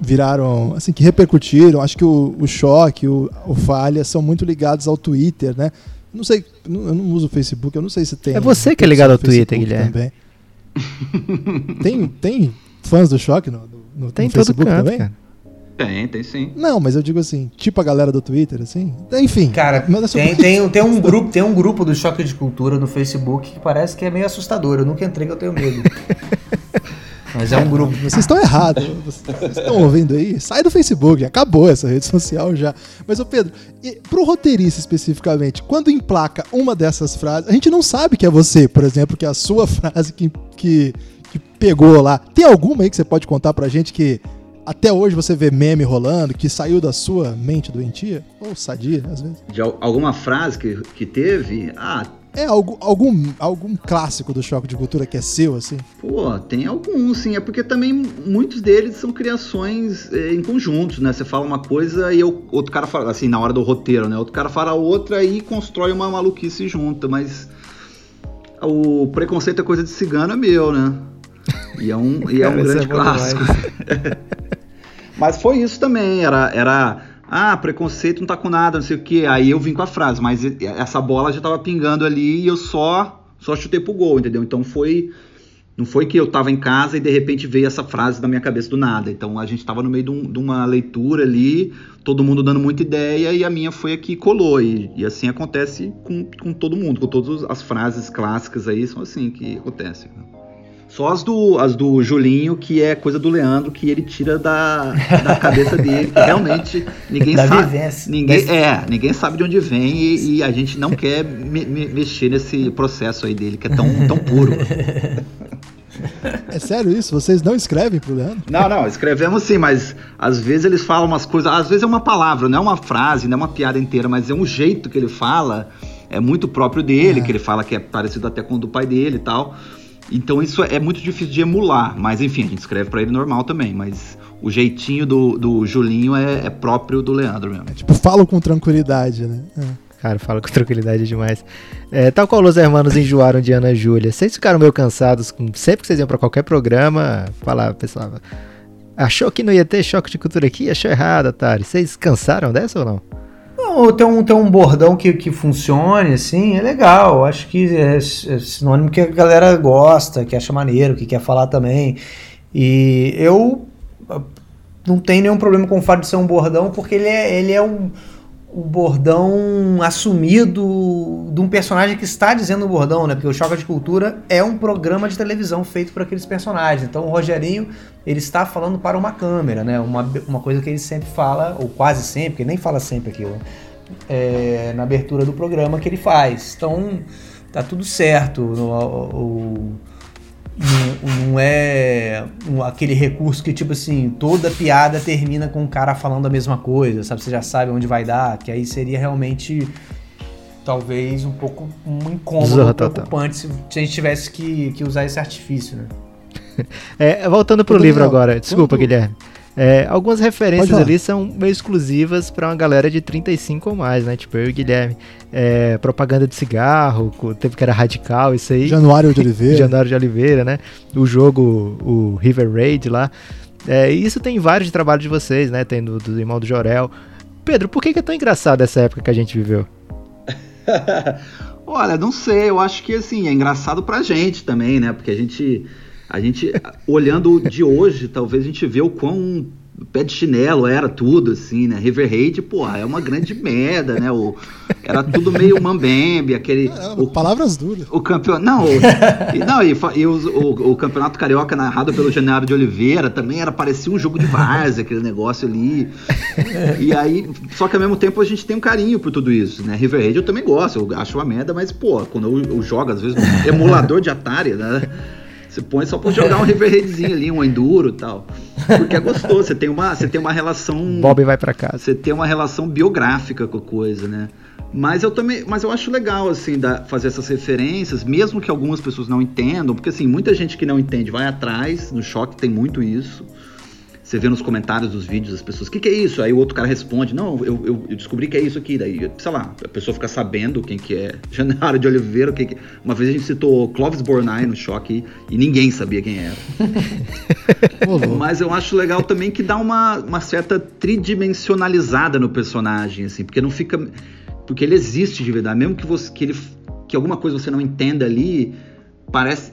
viraram, assim, que repercutiram. Acho que o, o Choque, o, o Falha são muito ligados ao Twitter, né? Não sei, eu não uso o Facebook, eu não sei se tem. É você que é ligado ao Twitter, Guilherme. Também. tem, tem fãs do Choque no, no, no tem Facebook canto, também? Cara. Tem, tem sim. Não, mas eu digo assim, tipo a galera do Twitter, assim. Enfim. Cara, tem, tem, tem, um grupo, tem um grupo do Choque de Cultura no Facebook que parece que é meio assustador. Eu nunca entrei que eu tenho medo. Mas é um grupo. Vocês estão errados. Vocês estão ouvindo aí? Sai do Facebook, acabou essa rede social já. Mas, ô Pedro, pro roteirista especificamente, quando emplaca uma dessas frases, a gente não sabe que é você, por exemplo, que é a sua frase que, que, que pegou lá. Tem alguma aí que você pode contar pra gente que até hoje você vê meme rolando, que saiu da sua mente doentia? Ou sadia, às vezes? De alguma frase que, que teve? Ah, é algum, algum, algum clássico do choque de cultura que é seu, assim? Pô, tem alguns, sim. É porque também muitos deles são criações é, em conjuntos, né? Você fala uma coisa e eu, outro cara fala, assim, na hora do roteiro, né? Outro cara fala outra e constrói uma maluquice junta, mas o preconceito é coisa de cigano é meu, né? E é um, e é um grande é clássico. mas foi isso também, era, era ah, preconceito não tá com nada, não sei o que. Aí eu vim com a frase, mas essa bola já tava pingando ali e eu só só chutei pro gol, entendeu? Então foi não foi que eu tava em casa e de repente veio essa frase da minha cabeça do nada. Então a gente tava no meio de, um, de uma leitura ali, todo mundo dando muita ideia e a minha foi aqui colou. E, e assim acontece com, com todo mundo, com todas as frases clássicas aí, são assim que acontece. Só as do, as do Julinho, que é coisa do Leandro, que ele tira da, da cabeça dele, que realmente ninguém da sabe. Vivência. Ninguém, é, ninguém sabe de onde vem e, e a gente não quer me, me, mexer nesse processo aí dele, que é tão, tão puro. É sério isso? Vocês não escrevem pro Leandro? Não, não, escrevemos sim, mas às vezes eles falam umas coisas, às vezes é uma palavra, não é uma frase, não é uma piada inteira, mas é um jeito que ele fala, é muito próprio dele, é. que ele fala que é parecido até com o do pai dele e tal. Então isso é muito difícil de emular, mas enfim, a gente escreve para ele normal também, mas o jeitinho do, do Julinho é, é próprio do Leandro mesmo. É, tipo, falo com tranquilidade, né? É. Cara, falo com tranquilidade demais. É, tal qual os hermanos enjoaram de Ana Júlia. Vocês ficaram meio cansados, sempre que vocês iam pra qualquer programa, falava, pessoal, achou que não ia ter choque de cultura aqui? Achou errado, Atari. Vocês cansaram dessa ou não? Não, ter um, ter um bordão que, que funcione, assim, é legal. Acho que é, é sinônimo que a galera gosta, que acha maneiro, que quer falar também. E eu não tenho nenhum problema com o fato de ser um bordão, porque ele é, ele é um o bordão assumido de um personagem que está dizendo o bordão, né? Porque o Choca de Cultura é um programa de televisão feito por aqueles personagens. Então o Rogerinho, ele está falando para uma câmera, né? Uma, uma coisa que ele sempre fala, ou quase sempre, ele nem fala sempre aquilo, é, na abertura do programa que ele faz. Então tá tudo certo. O, o, não, não é aquele recurso que, tipo assim, toda piada termina com o cara falando a mesma coisa, sabe? Você já sabe onde vai dar, que aí seria realmente talvez um pouco um incômodo, preocupante se, se a gente tivesse que, que usar esse artifício, né? é, voltando pro livro agora, desculpa, Guilherme. É, algumas referências ali são meio exclusivas para uma galera de 35 ou mais, né? Tipo eu e o Guilherme. É, propaganda de cigarro, teve que era radical, isso aí. Januário de Oliveira. Januário de Oliveira, né? O jogo, o River Raid lá. É, isso tem vários de trabalho de vocês, né? Tem do, do irmão do Jorel. Pedro, por que, que é tão engraçado essa época que a gente viveu? Olha, não sei, eu acho que assim, é engraçado pra gente também, né? Porque a gente A gente, olhando de hoje, talvez a gente vê o quão pé de chinelo era tudo, assim, né? River Raid, pô, é uma grande merda, né? O, era tudo meio mambembe, aquele. o, palavras duras. O campeonato. Não, o, e, não, e, e o, o, o, campeonato carioca narrado pelo Janeiro de Oliveira também era, parecia um jogo de várzea, aquele negócio ali. E aí, só que ao mesmo tempo a gente tem um carinho por tudo isso, né? River Raid eu também gosto, eu acho uma merda, mas, pô, quando eu, eu jogo, às vezes, emulador de Atari, né? Você põe só pra jogar um River Raidzinho ali, um Enduro e tal. Porque é gostoso, você tem uma, você tem uma relação. Bob vai para casa. Você tem uma relação biográfica com a coisa, né? Mas eu também, mas eu acho legal assim da, fazer essas referências, mesmo que algumas pessoas não entendam, porque assim, muita gente que não entende vai atrás, no choque tem muito isso. Você vê nos comentários dos vídeos as pessoas, o que, que, é isso? Aí o outro cara responde, não, eu, eu, eu, descobri que é isso aqui. Daí, sei lá, a pessoa fica sabendo quem que é Januário de Oliveira. Quem que... Uma vez a gente citou Clóvis Bornai no choque e ninguém sabia quem era. Mas eu acho legal também que dá uma, uma certa tridimensionalizada no personagem, assim, porque não fica... Porque ele existe de verdade, mesmo que, você, que, ele, que alguma coisa você não entenda ali parece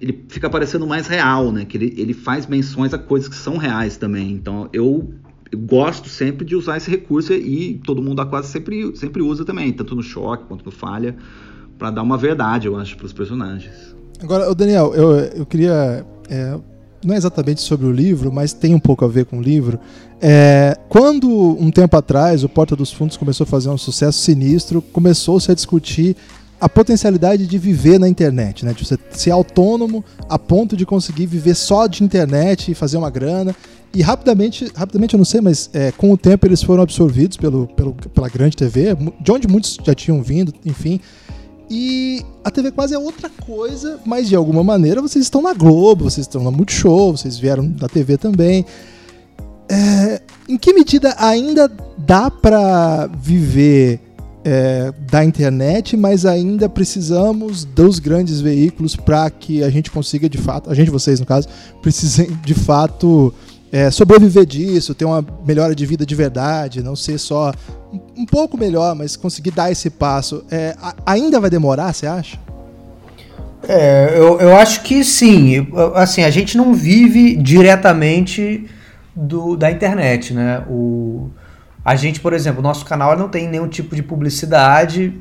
ele fica parecendo mais real, né? Que ele, ele faz menções a coisas que são reais também. Então eu, gosto sempre de usar esse recurso e todo mundo a quase sempre, sempre usa também, tanto no choque quanto no falha, para dar uma verdade, eu acho, para os personagens. Agora, Daniel, eu, eu queria é, não é exatamente sobre o livro, mas tem um pouco a ver com o livro. É, quando um tempo atrás o Porta dos Fundos começou a fazer um sucesso sinistro, começou-se a discutir a potencialidade de viver na internet, né? De você ser autônomo a ponto de conseguir viver só de internet e fazer uma grana. E rapidamente, rapidamente eu não sei, mas é, com o tempo eles foram absorvidos pelo, pelo, pela grande TV, de onde muitos já tinham vindo, enfim. E a TV quase é outra coisa, mas de alguma maneira vocês estão na Globo, vocês estão na Multishow, vocês vieram da TV também. É, em que medida ainda dá para viver é, da internet, mas ainda precisamos dos grandes veículos para que a gente consiga de fato, a gente, vocês no caso, precisem de fato é, sobreviver disso, ter uma melhora de vida de verdade, não ser só um, pouco melhor, mas conseguir dar esse passo. É, a, ainda vai demorar, você acha? É, eu, eu acho que sim. Assim, a gente não vive diretamente do, da internet, né? O, a gente, por exemplo, nosso canal não tem nenhum tipo de publicidade.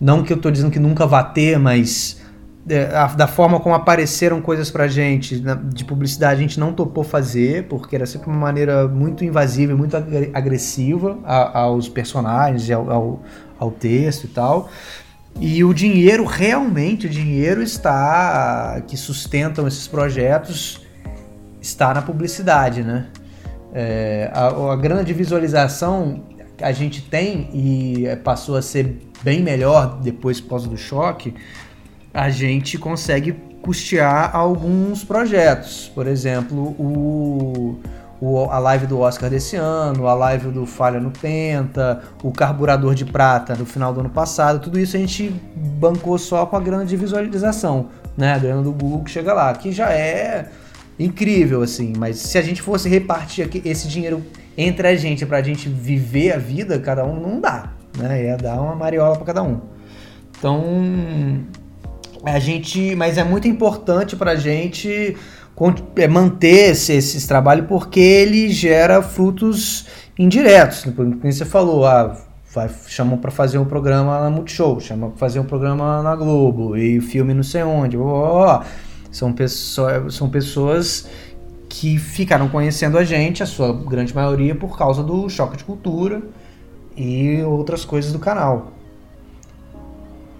Não que eu estou dizendo que nunca vá ter, mas é, da forma como apareceram coisas pra gente de publicidade, a gente não topou fazer, porque era sempre uma maneira muito invasiva e muito agressiva aos personagens, ao, ao, ao texto e tal. E o dinheiro, realmente, o dinheiro está que sustentam esses projetos está na publicidade, né? É, a, a grande visualização a gente tem e passou a ser bem melhor depois por causa do choque, a gente consegue custear alguns projetos. Por exemplo, o, o, a live do Oscar desse ano, a live do Falha no Penta, o Carburador de Prata no final do ano passado, tudo isso a gente bancou só com a grana de visualização, né? A grana do Google que chega lá, que já é incrível, assim. Mas se a gente fosse repartir esse dinheiro entre a gente pra gente viver a vida, cada um não dá, né? Ia dar uma mariola para cada um. Então, a gente, mas é muito importante pra gente é, manter esse, esse trabalho porque ele gera frutos indiretos. Como você falou, ah, vai, chamam para fazer um programa na Multishow, chamam para fazer um programa na Globo e filme não sei onde. Oh, oh. São, pessoas, são pessoas que ficaram conhecendo a gente, a sua grande maioria, por causa do choque de cultura e outras coisas do canal.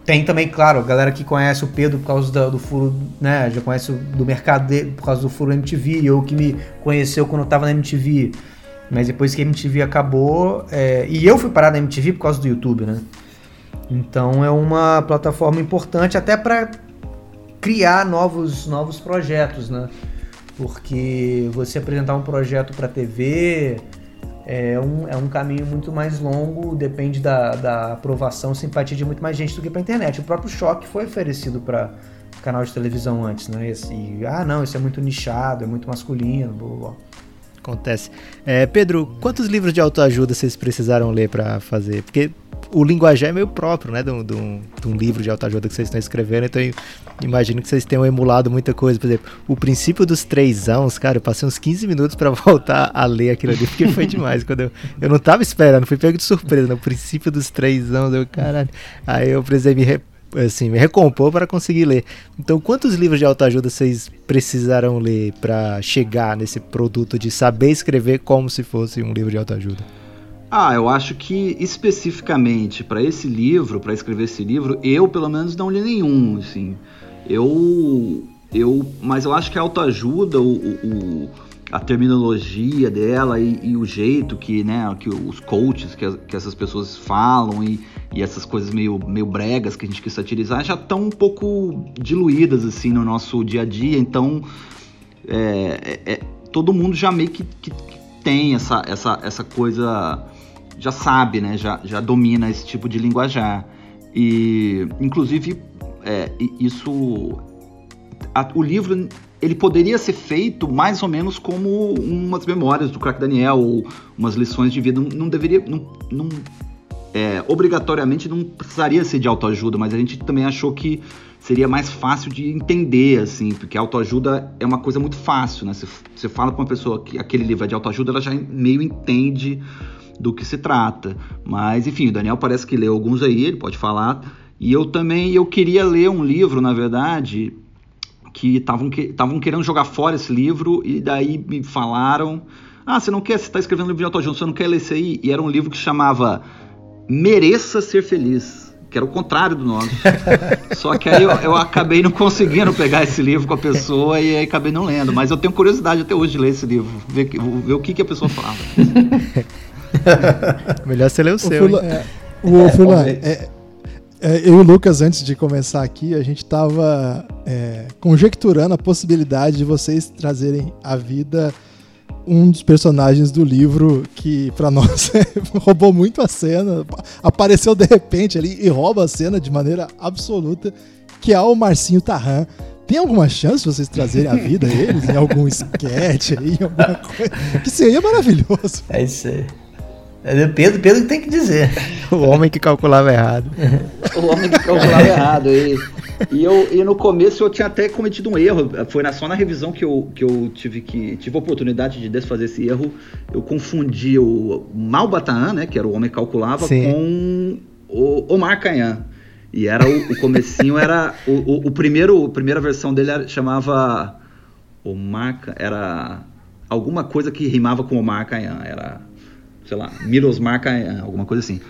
Tem também, claro, a galera que conhece o Pedro por causa do, do furo, né? Já conhece do mercado dele por causa do furo MTV, ou que me conheceu quando eu tava na MTV. Mas depois que a MTV acabou. É, e eu fui parar na MTV por causa do YouTube, né? Então é uma plataforma importante até para criar novos, novos projetos, né? Porque você apresentar um projeto para TV é um, é um caminho muito mais longo, depende da, da aprovação, simpatia de muito mais gente do que para internet. O próprio Choque foi oferecido para canal de televisão antes, né? E, ah, não, isso é muito nichado, é muito masculino, blá, blá. Acontece. É, Pedro, quantos livros de autoajuda vocês precisaram ler para fazer? Porque o linguajar é meio próprio, né? De um, de um, de um livro de autoajuda que vocês estão escrevendo, então eu imagino que vocês tenham emulado muita coisa. Por exemplo, o princípio dos três anos, cara, eu passei uns 15 minutos para voltar a ler aquilo ali, porque foi demais. quando eu, eu não tava esperando, fui pego de surpresa, no princípio dos três anos, eu, caralho. Aí eu precisei me assim, me recompor para conseguir ler. Então, quantos livros de autoajuda vocês precisaram ler para chegar nesse produto de saber escrever como se fosse um livro de autoajuda? Ah, eu acho que especificamente para esse livro, para escrever esse livro, eu pelo menos não li nenhum, assim. Eu, eu, mas eu acho que a autoajuda, o, o a terminologia dela e, e, o jeito que, né, que os coaches, que, que essas pessoas falam e, e, essas coisas meio, meio bregas que a gente quis satirizar já estão um pouco diluídas assim no nosso dia a dia. Então, é, é, é todo mundo já meio que, que, tem essa, essa, essa coisa, já sabe, né, já, já domina esse tipo de linguajar. E, inclusive, é, isso, a, o livro ele poderia ser feito mais ou menos como umas memórias do crack Daniel ou umas lições de vida. Não, não deveria, não, não é, obrigatoriamente não precisaria ser de autoajuda, mas a gente também achou que seria mais fácil de entender, assim, porque autoajuda é uma coisa muito fácil, né? Você, fala para uma pessoa que aquele livro é de autoajuda, ela já meio entende do que se trata. Mas, enfim, o Daniel parece que leu alguns aí, ele pode falar. E eu também, eu queria ler um livro, na verdade, que estavam que, querendo jogar fora esse livro e daí me falaram: Ah, você não quer, você está escrevendo um livro de autoajuda, você não quer ler esse aí? E era um livro que chamava Mereça Ser Feliz, que era o contrário do nosso. Só que aí eu, eu, acabei não conseguindo pegar esse livro com a pessoa e aí acabei não lendo. Mas eu tenho curiosidade até hoje de ler esse livro, ver, ver o que, que a pessoa fala. Melhor você ler o seu. Fula, é, o Fula, é, é, eu e o Lucas, antes de começar aqui, a gente estava é, conjecturando a possibilidade de vocês trazerem à vida um dos personagens do livro que, para nós, roubou muito a cena, apareceu de repente ali e rouba a cena de maneira absoluta, que é o Marcinho Tarran. Tem alguma chance de vocês trazerem à vida eles em algum sketch aí, alguma coisa? Que seria maravilhoso. É isso aí. É Pedro, Pedro tem que dizer. o homem que calculava errado. o homem que calculava errado. E, e, eu, e no começo eu tinha até cometido um erro. Foi na, só na revisão que eu, que eu tive que tive a oportunidade de desfazer esse erro. Eu confundi o Malbataan, né, que era o homem que calculava, Sim. com o Omar Canhã. E era o, o comecinho era o, o, o, primeiro, a primeira versão dele era, chamava Omar, era alguma coisa que rimava com Omar Canhã, era sei lá, Mirosmar alguma coisa assim.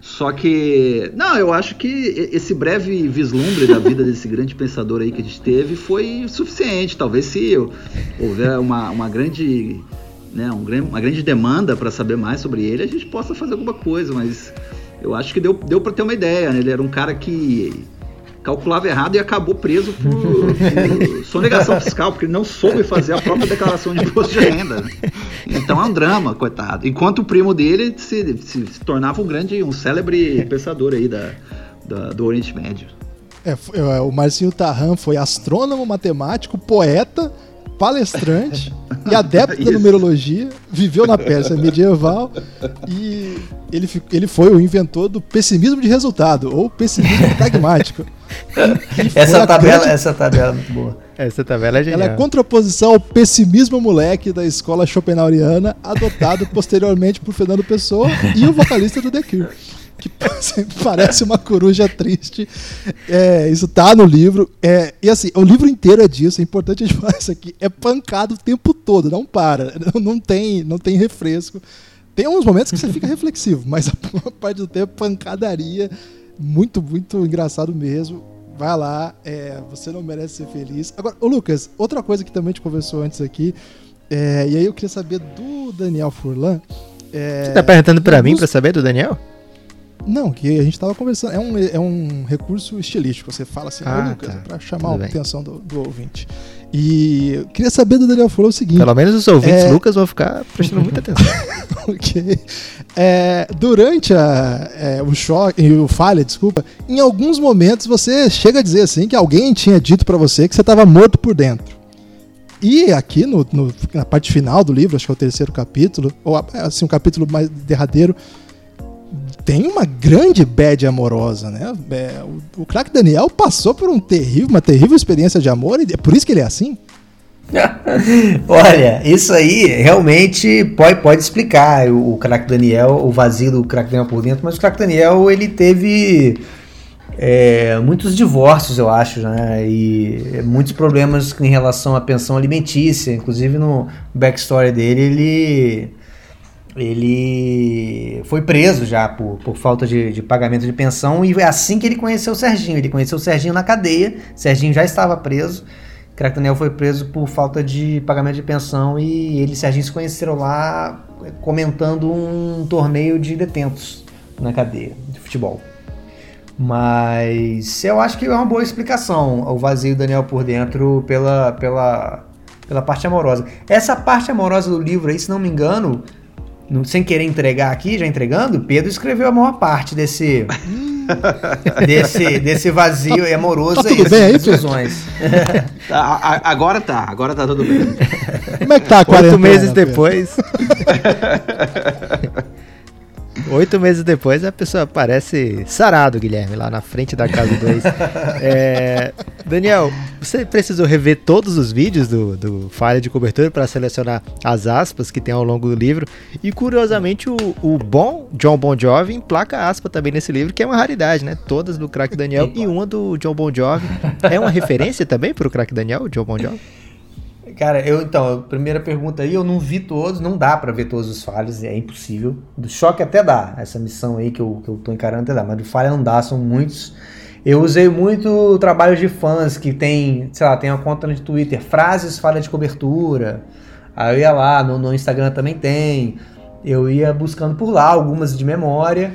Só que, não, eu acho que esse breve vislumbre da vida desse grande pensador aí que a gente teve foi suficiente. Talvez se houver uma, uma grande, né, um, uma grande demanda para saber mais sobre ele, a gente possa fazer alguma coisa, mas eu acho que deu, deu para ter uma ideia. Né? Ele era um cara que calculava errado e acabou preso por, por sonegação fiscal, porque ele não soube fazer a própria declaração de imposto de renda. Então é um drama, coitado. Enquanto o primo dele se, se, se tornava um grande, um célebre pensador aí da, da do Oriente Médio. É, é o Marcinho Tarran foi astrônomo, matemático, poeta, palestrante e adepto da numerologia, viveu na Pérsia medieval e ele, ele foi o inventor do pessimismo de resultado, ou pessimismo pragmático. essa, tabela, grande... essa tabela é muito boa. Essa tabela é genial. Ela é contraposição ao pessimismo moleque da escola Schopenhaueriana, adotado posteriormente por Fernando Pessoa e o vocalista do The Cure que parece uma coruja triste. É, isso tá no livro. É, e assim, o livro inteiro é disso, é importante a gente falar isso aqui. É pancado o tempo todo, não para. Não, não, tem, não tem refresco. Tem uns momentos que você fica reflexivo, mas a maior parte do tempo pancadaria. Muito, muito engraçado mesmo. Vai lá, é, você não merece ser feliz. Agora, ô Lucas, outra coisa que também a gente conversou antes aqui, é, e aí eu queria saber do Daniel Furlan. É, você tá perguntando para mim para saber do Daniel? Não, que a gente estava conversando. É um, é um recurso estilístico. Você fala assim, ah, Lucas, tá. para chamar Tudo a atenção do, do, ouvinte. E eu queria saber do Daniel falou o seguinte. Pelo menos os ouvintes, é... Lucas, vão ficar prestando muita atenção. ok. É, durante a, é, o choque, o falha, desculpa, em alguns momentos você chega a dizer assim que alguém tinha dito para você que você estava morto por dentro. E aqui no, no, na parte final do livro, acho que é o terceiro capítulo, ou assim, um capítulo mais derradeiro, tem uma grande bad amorosa, né? É, o, o craque Daniel passou por um terrível, uma terrível experiência de amor e é por isso que ele é assim. Olha, isso aí realmente pode, pode explicar o, o craque Daniel, o vazio do craque Daniel por dentro, mas o craque Daniel ele teve é, muitos divórcios, eu acho, né? E muitos problemas em relação à pensão alimentícia, inclusive no backstory dele ele ele foi preso já por, por falta de, de, pagamento de pensão e é assim que ele conheceu o Serginho. Ele conheceu o Serginho na cadeia, Serginho já estava preso. Crack Daniel foi preso por falta de pagamento de pensão e ele e Serginho se conheceram lá comentando um torneio de detentos na cadeia de futebol. Mas eu acho que é uma boa explicação o vazio do Daniel por dentro pela, pela, pela parte amorosa. Essa parte amorosa do livro aí, se não me engano, sem querer entregar aqui, já entregando, Pedro escreveu a maior parte desse desse, desse vazio e amoroso tá tudo bem aí, decisões. Tá, agora tá, agora tá tudo bem. Como é que tá a Oito meses depois. Oito meses depois, a pessoa aparece sarado, Guilherme, lá na frente da casa 2. é, Daniel, você precisou rever todos os vídeos do, do falha de cobertura para selecionar as aspas que tem ao longo do livro. E curiosamente, o, o bom John Bon Jovi emplaca aspa também nesse livro, que é uma raridade, né? Todas do craque Daniel e uma do John Bon Jovi. É uma referência também para o craque Daniel, John Bon Jovi? Cara, eu então, primeira pergunta aí, eu não vi todos, não dá para ver todos os falhos, é impossível. Do choque até dá, essa missão aí que eu, que eu tô encarando até dá, mas do falha não dá, são muitos. Eu usei muito trabalho de fãs que tem, sei lá, tem uma conta no Twitter, frases falha de cobertura. Aí eu ia lá, no, no Instagram também tem. Eu ia buscando por lá algumas de memória.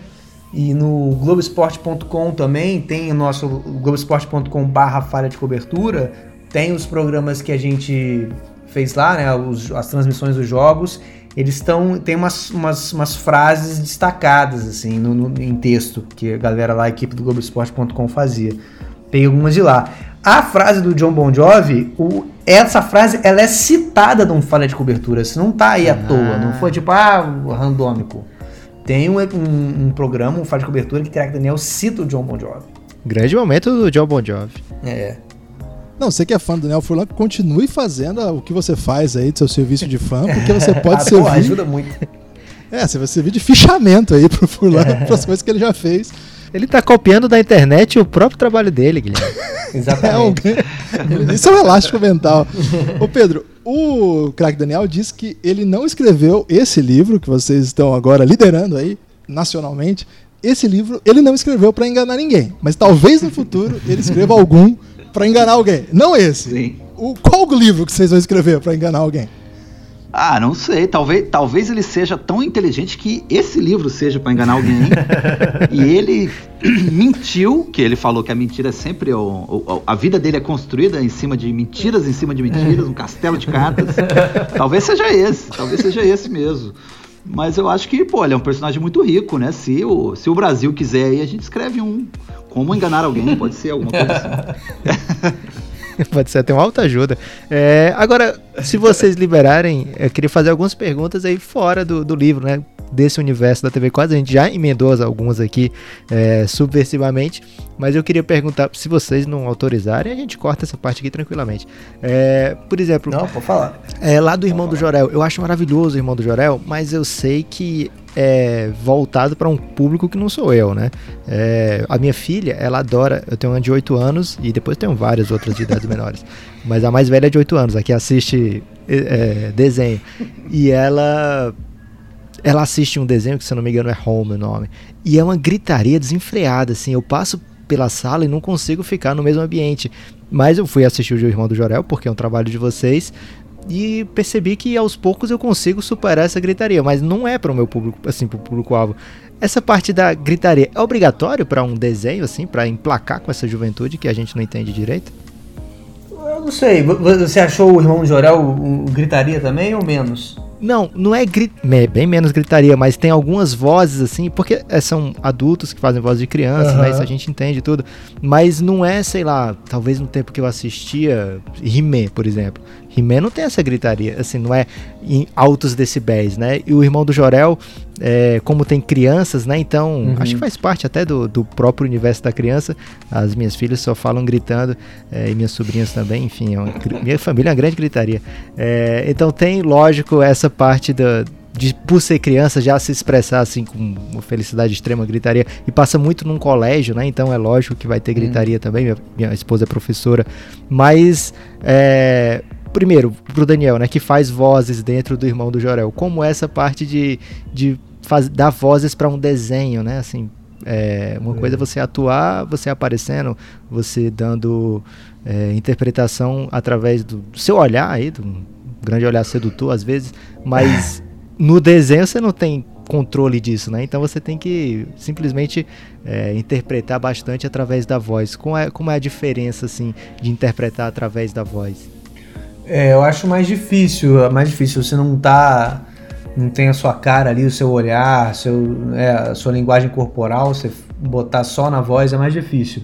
E no Globesport.com também tem o nosso Globesport.com barra falha de cobertura tem os programas que a gente fez lá, né, os, as transmissões dos jogos, eles estão tem umas, umas, umas, frases destacadas assim no, no, em texto que a galera lá, a equipe do Globoesporte.com fazia. Tem algumas de lá. A frase do John Bon Jovi, o, essa frase ela é citada num falha de cobertura, isso não tá aí à ah. toa, não foi tipo ah, randômico. Tem um, um, um programa, um falha de cobertura que Crack Daniel cita o John Bon Jovi. Grande momento do John Bon Jovi. É. Não, você que é fã do Daniel Furlan, continue fazendo o que você faz aí do seu serviço de fã, porque você pode ah, servir. Pô, ajuda muito. É, você vai servir de fichamento aí pro Furlan, é. para as coisas que ele já fez. Ele tá copiando da internet o próprio trabalho dele, Guilherme. Exatamente. É um... Isso é um elástico mental. Ô Pedro, o craque Daniel disse que ele não escreveu esse livro que vocês estão agora liderando aí nacionalmente. Esse livro ele não escreveu para enganar ninguém, mas talvez no futuro ele escreva algum para enganar alguém. Não esse. Sim. O, qual o livro que vocês vão escrever para enganar alguém? Ah, não sei. Talvez, talvez ele seja tão inteligente que esse livro seja para enganar alguém. e ele mentiu, que ele falou que a mentira é sempre. O, o, a vida dele é construída em cima de mentiras, em cima de mentiras, um castelo de cartas. talvez seja esse. Talvez seja esse mesmo. Mas eu acho que, pô, ele é um personagem muito rico, né? Se o, se o Brasil quiser aí, a gente escreve um. Como enganar alguém, pode ser alguma coisa assim. Pode ser até uma alta ajuda. É, agora, se vocês liberarem, eu queria fazer algumas perguntas aí fora do, do livro, né? Desse universo da TV Quase. A gente já emendou algumas aqui é, subversivamente, mas eu queria perguntar, se vocês não autorizarem, a gente corta essa parte aqui tranquilamente. É, por exemplo. Não, pode falar. É, lá do Irmão do Jorel. Eu acho maravilhoso o Irmão do Jorel, mas eu sei que é voltado para um público que não sou eu, né? É, a minha filha, ela adora. Eu tenho uma de 8 anos e depois tenho várias outras de idades menores. Mas a mais velha é de 8 anos, a que assiste é, desenho. E ela. Ela assiste um desenho que, se eu não me engano, é Home o nome. E é uma gritaria desenfreada, assim. Eu passo pela sala e não consigo ficar no mesmo ambiente. Mas eu fui assistir o Irmão do Jorel, porque é um trabalho de vocês e percebi que aos poucos eu consigo superar essa gritaria, mas não é para o meu público, assim, para o público-alvo. Essa parte da gritaria é obrigatório para um desenho, assim, para emplacar com essa juventude que a gente não entende direito? Eu não sei. Você achou o irmão de Jorel gritaria também ou menos? Não, não é, grit... é bem menos gritaria, mas tem algumas vozes assim, porque é, são adultos que fazem voz de criança, uhum. né? Isso a gente entende tudo. Mas não é, sei lá, talvez no tempo que eu assistia He-Man, por exemplo. He-Man não tem essa gritaria, assim, não é em altos decibéis, né? E o irmão do Jorel, é, como tem crianças, né? Então, uhum. acho que faz parte até do, do próprio universo da criança. As minhas filhas só falam gritando, é, e minhas sobrinhas também, enfim, é uma, minha família é uma grande gritaria. É, então tem, lógico, essa parte da de por ser criança já se expressar assim com uma felicidade extrema, gritaria, e passa muito num colégio, né? Então é lógico que vai ter gritaria hum. também. Minha, minha, esposa é professora, mas é, primeiro pro Daniel, né, que faz vozes dentro do irmão do Jorel, como essa parte de, de faz, dar vozes para um desenho, né? Assim, é, uma é. coisa é você atuar, você aparecendo, você dando é, interpretação através do, do, seu olhar aí, do grande olhar sedutor às vezes, mas no desenho você não tem controle disso, né? Então você tem que simplesmente é, interpretar bastante através da voz. Como é, como é a diferença assim de interpretar através da voz? É, eu acho mais difícil, é mais difícil. Você não tá, não tem a sua cara ali, o seu olhar, seu, é, a sua linguagem corporal. Você botar só na voz é mais difícil.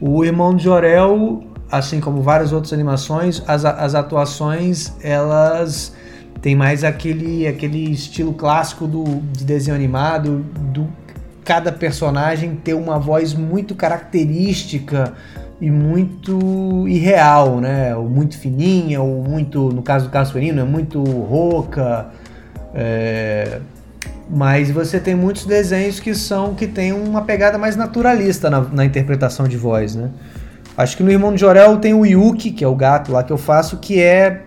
O Irmão de Jorel, assim como várias outras animações, as, as atuações elas tem mais aquele, aquele estilo clássico do, de desenho animado, do cada personagem ter uma voz muito característica e muito irreal, né? Ou muito fininha, ou muito, no caso do Casperino, é muito rouca. É... Mas você tem muitos desenhos que são que tem uma pegada mais naturalista na, na interpretação de voz, né? Acho que no Irmão de Jorel tem o Yuki, que é o gato lá que eu faço, que é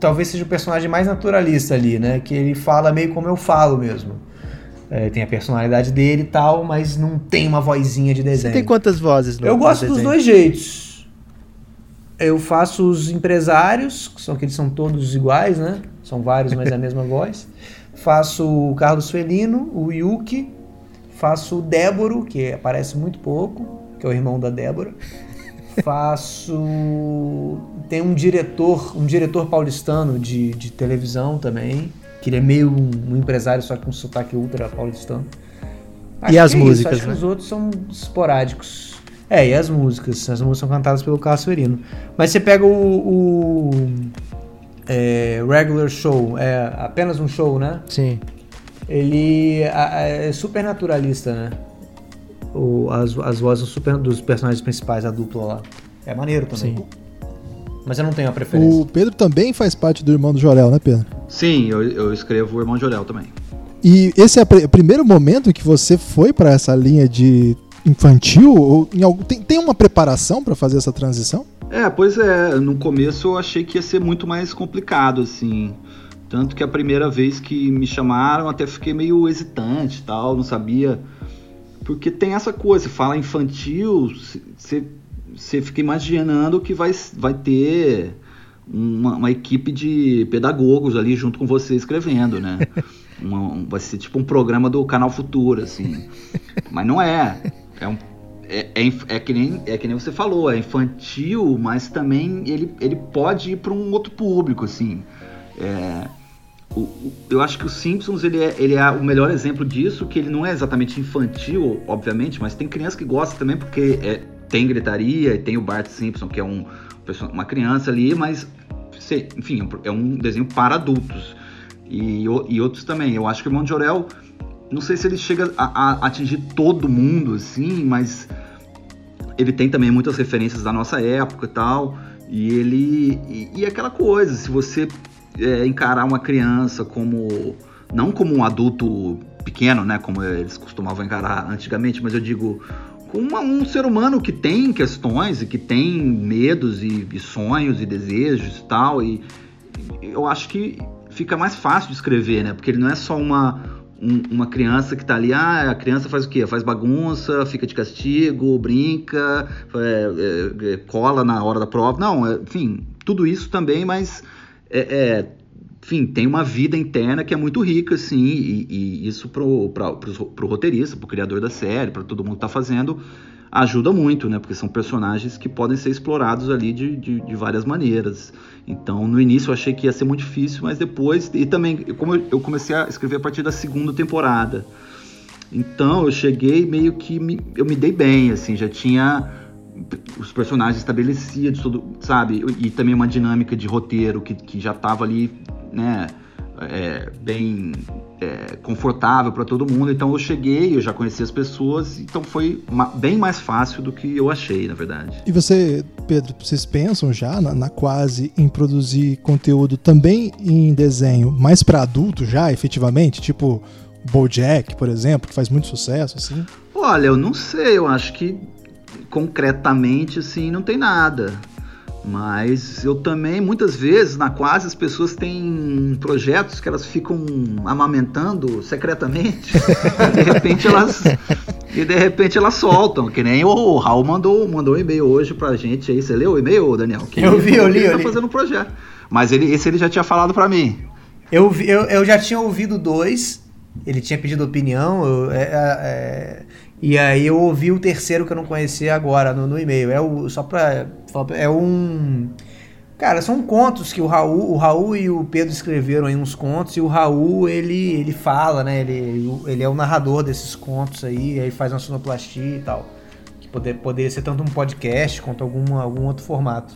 talvez seja o personagem mais naturalista ali, né? Que ele fala meio como eu falo mesmo. É, tem a personalidade dele e tal, mas não tem uma vozinha de desenho. Você tem quantas vozes no Eu gosto no dos dois jeitos. Eu faço os empresários, que são que eles são todos iguais, né? São vários, mas é a mesma voz. Faço o Carlos Felino, o Yuki. Faço o Déboro, que aparece muito pouco, que é o irmão da Débora. Faço. Tem um diretor, um diretor paulistano de, de televisão também, que ele é meio um, empresário, só com sotaque ultra paulistano. Acho e as é músicas? Acho né? que os outros são esporádicos. É, e as músicas. As músicas são cantadas pelo Carlos Ferino. Mas você pega o, o é, regular show, é apenas um show, né? Sim. Ele é super naturalista, né? o, as, as vozes super, dos personagens principais, a dupla lá. É maneiro também. Sim. Mas eu não tenho a preferência. O Pedro também faz parte do Irmão do Jorel, né, Pedro? Sim, eu, eu escrevo o Irmão de Jorel também. E esse é o primeiro momento que você foi para essa linha de infantil? Ou em algum, tem, tem uma preparação para fazer essa transição? É, pois é. No começo eu achei que ia ser muito mais complicado, assim. Tanto que a primeira vez que me chamaram, até fiquei meio hesitante tal, não sabia porque tem essa coisa, fala infantil, você fica imaginando que vai, vai ter uma, uma, equipe de pedagogos ali junto com você escrevendo, né? Uma, um, vai ser tipo um programa do Canal Futuro, assim. Mas não é. É, um, é, é, é, que nem, é que nem você falou, é infantil, mas também ele, ele pode ir para um outro público, assim. É, o, o, eu acho que o Simpsons ele é, ele é o melhor exemplo disso, que ele não é exatamente infantil, obviamente, mas tem criança que gosta também porque é, tem gritaria e tem o Bart Simpson, que é um, uma criança ali, mas enfim, é um desenho para adultos. E, e outros também. Eu acho que o Irmão de Orel, não sei se ele chega a, a atingir todo mundo, assim, mas ele tem também muitas referências da nossa época e tal. E ele. E, e aquela coisa, se você é, encarar uma criança como não como um adulto pequeno, né, como eles costumavam encarar antigamente, mas eu digo uma, um ser humano que tem questões e que tem medos e, e sonhos e desejos e tal, e eu acho que fica mais fácil de escrever, né, porque ele não é só uma um, uma criança que tá ali, ah, a criança faz o quê? Faz bagunça, fica de castigo, brinca, é, é, é cola na hora da prova. Não, é, enfim, tudo isso também, mas é, é, enfim, tem uma vida interna que é muito rica, assim, e, e isso pro, pra, pro, pro roteirista, pro criador da série, para todo mundo que tá fazendo, ajuda muito, né? Porque são personagens que podem ser explorados ali de, de, de, várias maneiras. Então, no início eu achei que ia ser muito difícil, mas depois, e também, como eu, eu comecei a escrever a partir da segunda temporada, então eu cheguei meio que me, eu me dei bem, assim, já tinha os personagens estabelecidos, tudo, sabe? E também uma dinâmica de roteiro que, que já estava ali, né? É, bem é, confortável para todo mundo. Então eu cheguei, eu já conheci as pessoas, então foi uma, bem mais fácil do que eu achei, na verdade. E você, Pedro, vocês pensam já na, na quase em produzir conteúdo também em desenho, mais para adulto já, efetivamente, tipo BoJack, por exemplo, que faz muito sucesso, assim? Olha, eu não sei, eu acho que concretamente assim não tem nada. Mas eu também, muitas vezes, na quase, as pessoas têm projetos que elas ficam amamentando secretamente. e de repente elas. E de repente elas soltam, que nem o Raul mandou, mandou um e-mail hoje pra gente aí. Você leu o e-mail, Daniel? Que eu vi, eu li. Ele tá fazendo um projeto. Mas ele, esse ele já tinha falado para mim. Eu, vi, eu, eu já tinha ouvido dois. Ele tinha pedido opinião. Eu, é, é, é e aí eu ouvi o terceiro que eu não conhecia agora no, no e-mail. É o só para é um Cara, são contos que o Raul, o Raul e o Pedro escreveram aí uns contos e o Raul, ele ele fala, né? Ele, ele é o narrador desses contos aí, aí faz uma sonoplastia e tal. Que poder, poderia ser tanto um podcast quanto algum, algum outro formato.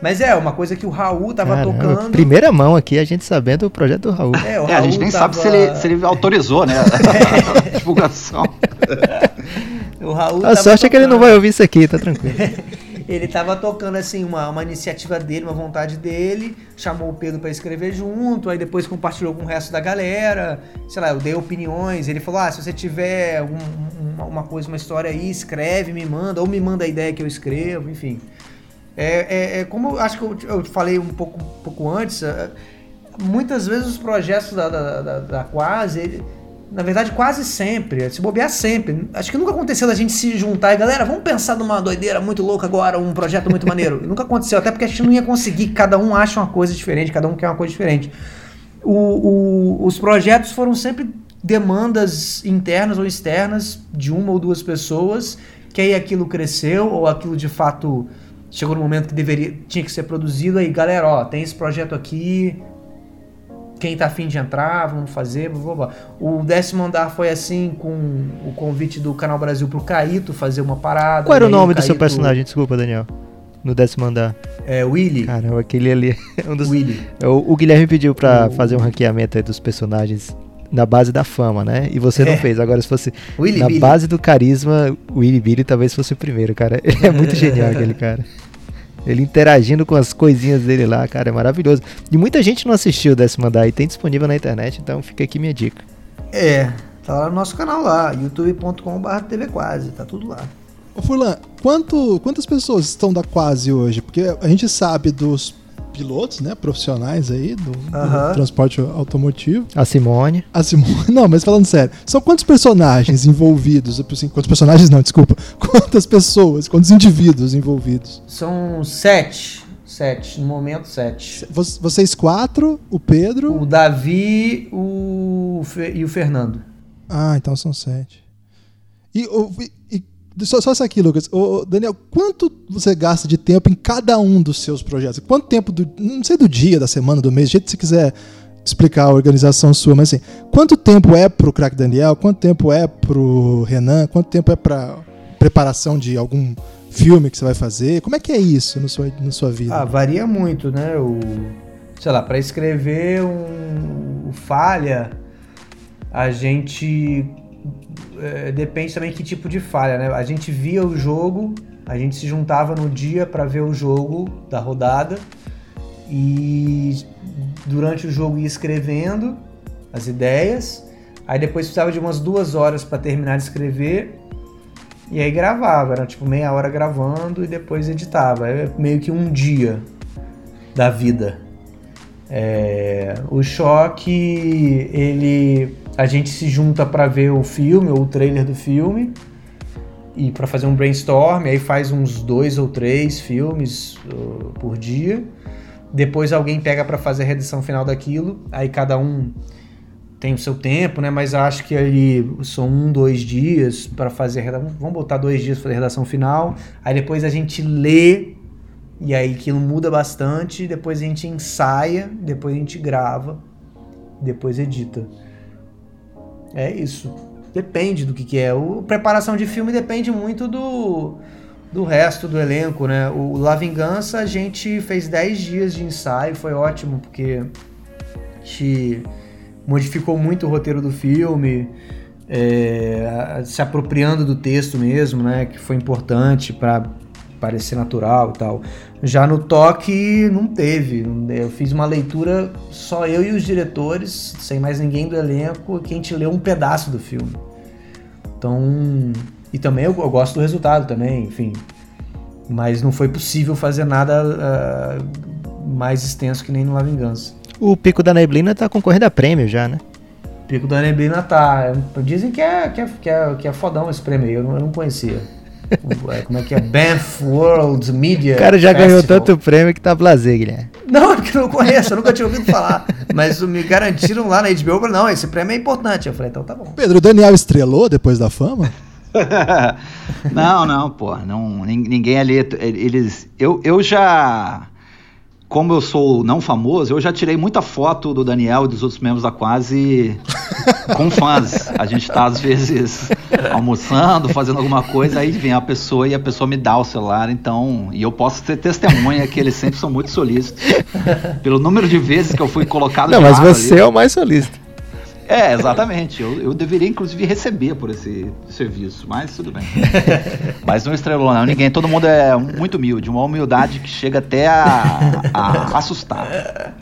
Mas é, uma coisa que o Raul tava Caramba, tocando. Primeira mão aqui, a gente sabendo o projeto do Raul. É, é a gente nem tava... sabe se ele, se ele autorizou, né? a divulgação. o Raul a sorte tocando... é que ele não vai ouvir isso aqui, tá tranquilo. ele tava tocando assim uma, uma iniciativa dele, uma vontade dele, chamou o Pedro para escrever junto, aí depois compartilhou com o resto da galera, sei lá, eu dei opiniões, ele falou: "Ah, se você tiver um, uma, uma coisa, uma história aí, escreve, me manda, ou me manda a ideia que eu escrevo, enfim". É, é, é como acho que eu, eu, falei um pouco, um pouco antes, é, muitas vezes os projetos da, da, da, da Quase, ele, na verdade, quase sempre, se bobear sempre. Acho que nunca aconteceu da gente se juntar e, galera, vamos pensar numa doideira muito louca agora, um projeto muito maneiro. nunca aconteceu, até porque a gente não ia conseguir, cada um acha uma coisa diferente, cada um quer uma coisa diferente. O, o, os projetos foram sempre demandas internas ou externas de uma ou duas pessoas, que aí aquilo cresceu, ou aquilo de fato chegou no momento que deveria tinha que ser produzido aí galera ó tem esse projeto aqui quem tá afim de entrar vamos fazer blá, blá, blá. o décimo andar foi assim com o convite do canal Brasil pro Caíto fazer uma parada qual era o nome do seu personagem desculpa Daniel no décimo andar é Willy cara aquele ali é um dos Willy o, o Guilherme pediu para o... fazer um ranqueamento aí dos personagens na base da fama, né? E você não é. fez. Agora, se fosse Willy na Billy. base do carisma, o Willy Billy talvez fosse o primeiro, cara. Ele é muito genial, aquele cara. Ele interagindo com as coisinhas dele lá, cara, é maravilhoso. E muita gente não assistiu o décimo andar e tem disponível na internet, então fica aqui minha dica. É, tá lá no nosso canal lá, youtube.com.br TV Quase, tá tudo lá. Ô Furlan, quanto, quantas pessoas estão da Quase hoje? Porque a gente sabe dos pilotos, né, profissionais aí do, do, transporte automotivo. A Simone. A Simone. Não, mas falando sério, são quantos personagens envolvidos? Assim, quantos personagens não, desculpa. Quantas pessoas, quantos indivíduos envolvidos? São sete. Sete, no momento sete. Vocês quatro, o Pedro. O Davi o e o Fernando. Ah, então são sete. E, e só, só isso aqui, Lucas. Ô, Daniel, quanto você gasta de tempo em cada um dos seus projetos? Quanto tempo, do, não sei do dia, da semana, do mês, do jeito que você quiser explicar a organização sua, mas assim, quanto tempo é pro Crack Daniel? Quanto tempo é pro Renan? Quanto tempo é pra preparação de algum filme que você vai fazer? Como é que é isso na sua, na sua vida? Ah, varia muito, né? O, sei lá, para escrever um falha, a gente é, depende também que tipo de falha, né? A gente via o jogo, a gente se juntava no dia para ver o jogo da rodada e durante o jogo ia escrevendo as ideias. Aí depois precisava de umas duas horas para terminar de escrever e aí gravava, era tipo meia hora gravando e depois editava. É meio que um dia da vida. É, o choque, ele a gente se junta para ver o filme ou o trailer do filme e para fazer um brainstorm, aí faz uns dois ou três filmes uh, por dia. Depois alguém pega para fazer a redação final daquilo, aí cada um tem o seu tempo, né? Mas acho que aí são um, dois dias para fazer a redação. Vamos botar dois dias para fazer a redação final. Aí depois a gente lê e aí aquilo muda bastante. Depois a gente ensaia, depois a gente grava, depois edita. É isso. Depende do que, que é. O preparação de filme depende muito do do resto do elenco, né? O La Vingança a gente fez 10 dias de ensaio, foi ótimo, porque a gente modificou muito o roteiro do filme, é, se apropriando do texto mesmo, né? Que foi importante para parecer natural e tal. Já no toque não teve. Eu fiz uma leitura só eu e os diretores, sem mais ninguém do elenco, que a gente leu um pedaço do filme. Então, e também eu, eu gosto do resultado também, enfim. Mas não foi possível fazer nada uh, mais extenso que nem no La Vingança. O Pico da Neblina tá concorrendo a prêmio já, né? Pico da Neblina tá. Dizem que é, que é, que é, que é fodão esse prêmio aí, eu não, eu não conhecia. Como é que é? Banff World Media. O cara já Festival. ganhou tanto prêmio que tá blazer, Guilherme. Não, é porque eu não conheço, eu nunca tinha ouvido falar. Mas me garantiram lá na HBO, não, esse prêmio é importante. Eu falei, então tá bom. Pedro, o Daniel estrelou depois da fama? não, não, pô, não, ninguém ali, eles, eu, eu já, como eu sou não famoso, eu já tirei muita foto do Daniel e dos outros membros da Quase com fãs. A gente tá às vezes almoçando, fazendo alguma coisa, aí vem a pessoa e a pessoa me dá o celular, então, e eu posso ter testemunha que eles sempre são muito solícitos. Pelo número de vezes que eu fui colocado Não, mas você ali. é o mais solícito. É, exatamente. Eu, eu deveria, inclusive, receber por esse serviço, mas tudo bem. mas não estrelou, não. Ninguém, todo mundo é muito humilde, uma humildade que chega até a, a assustar.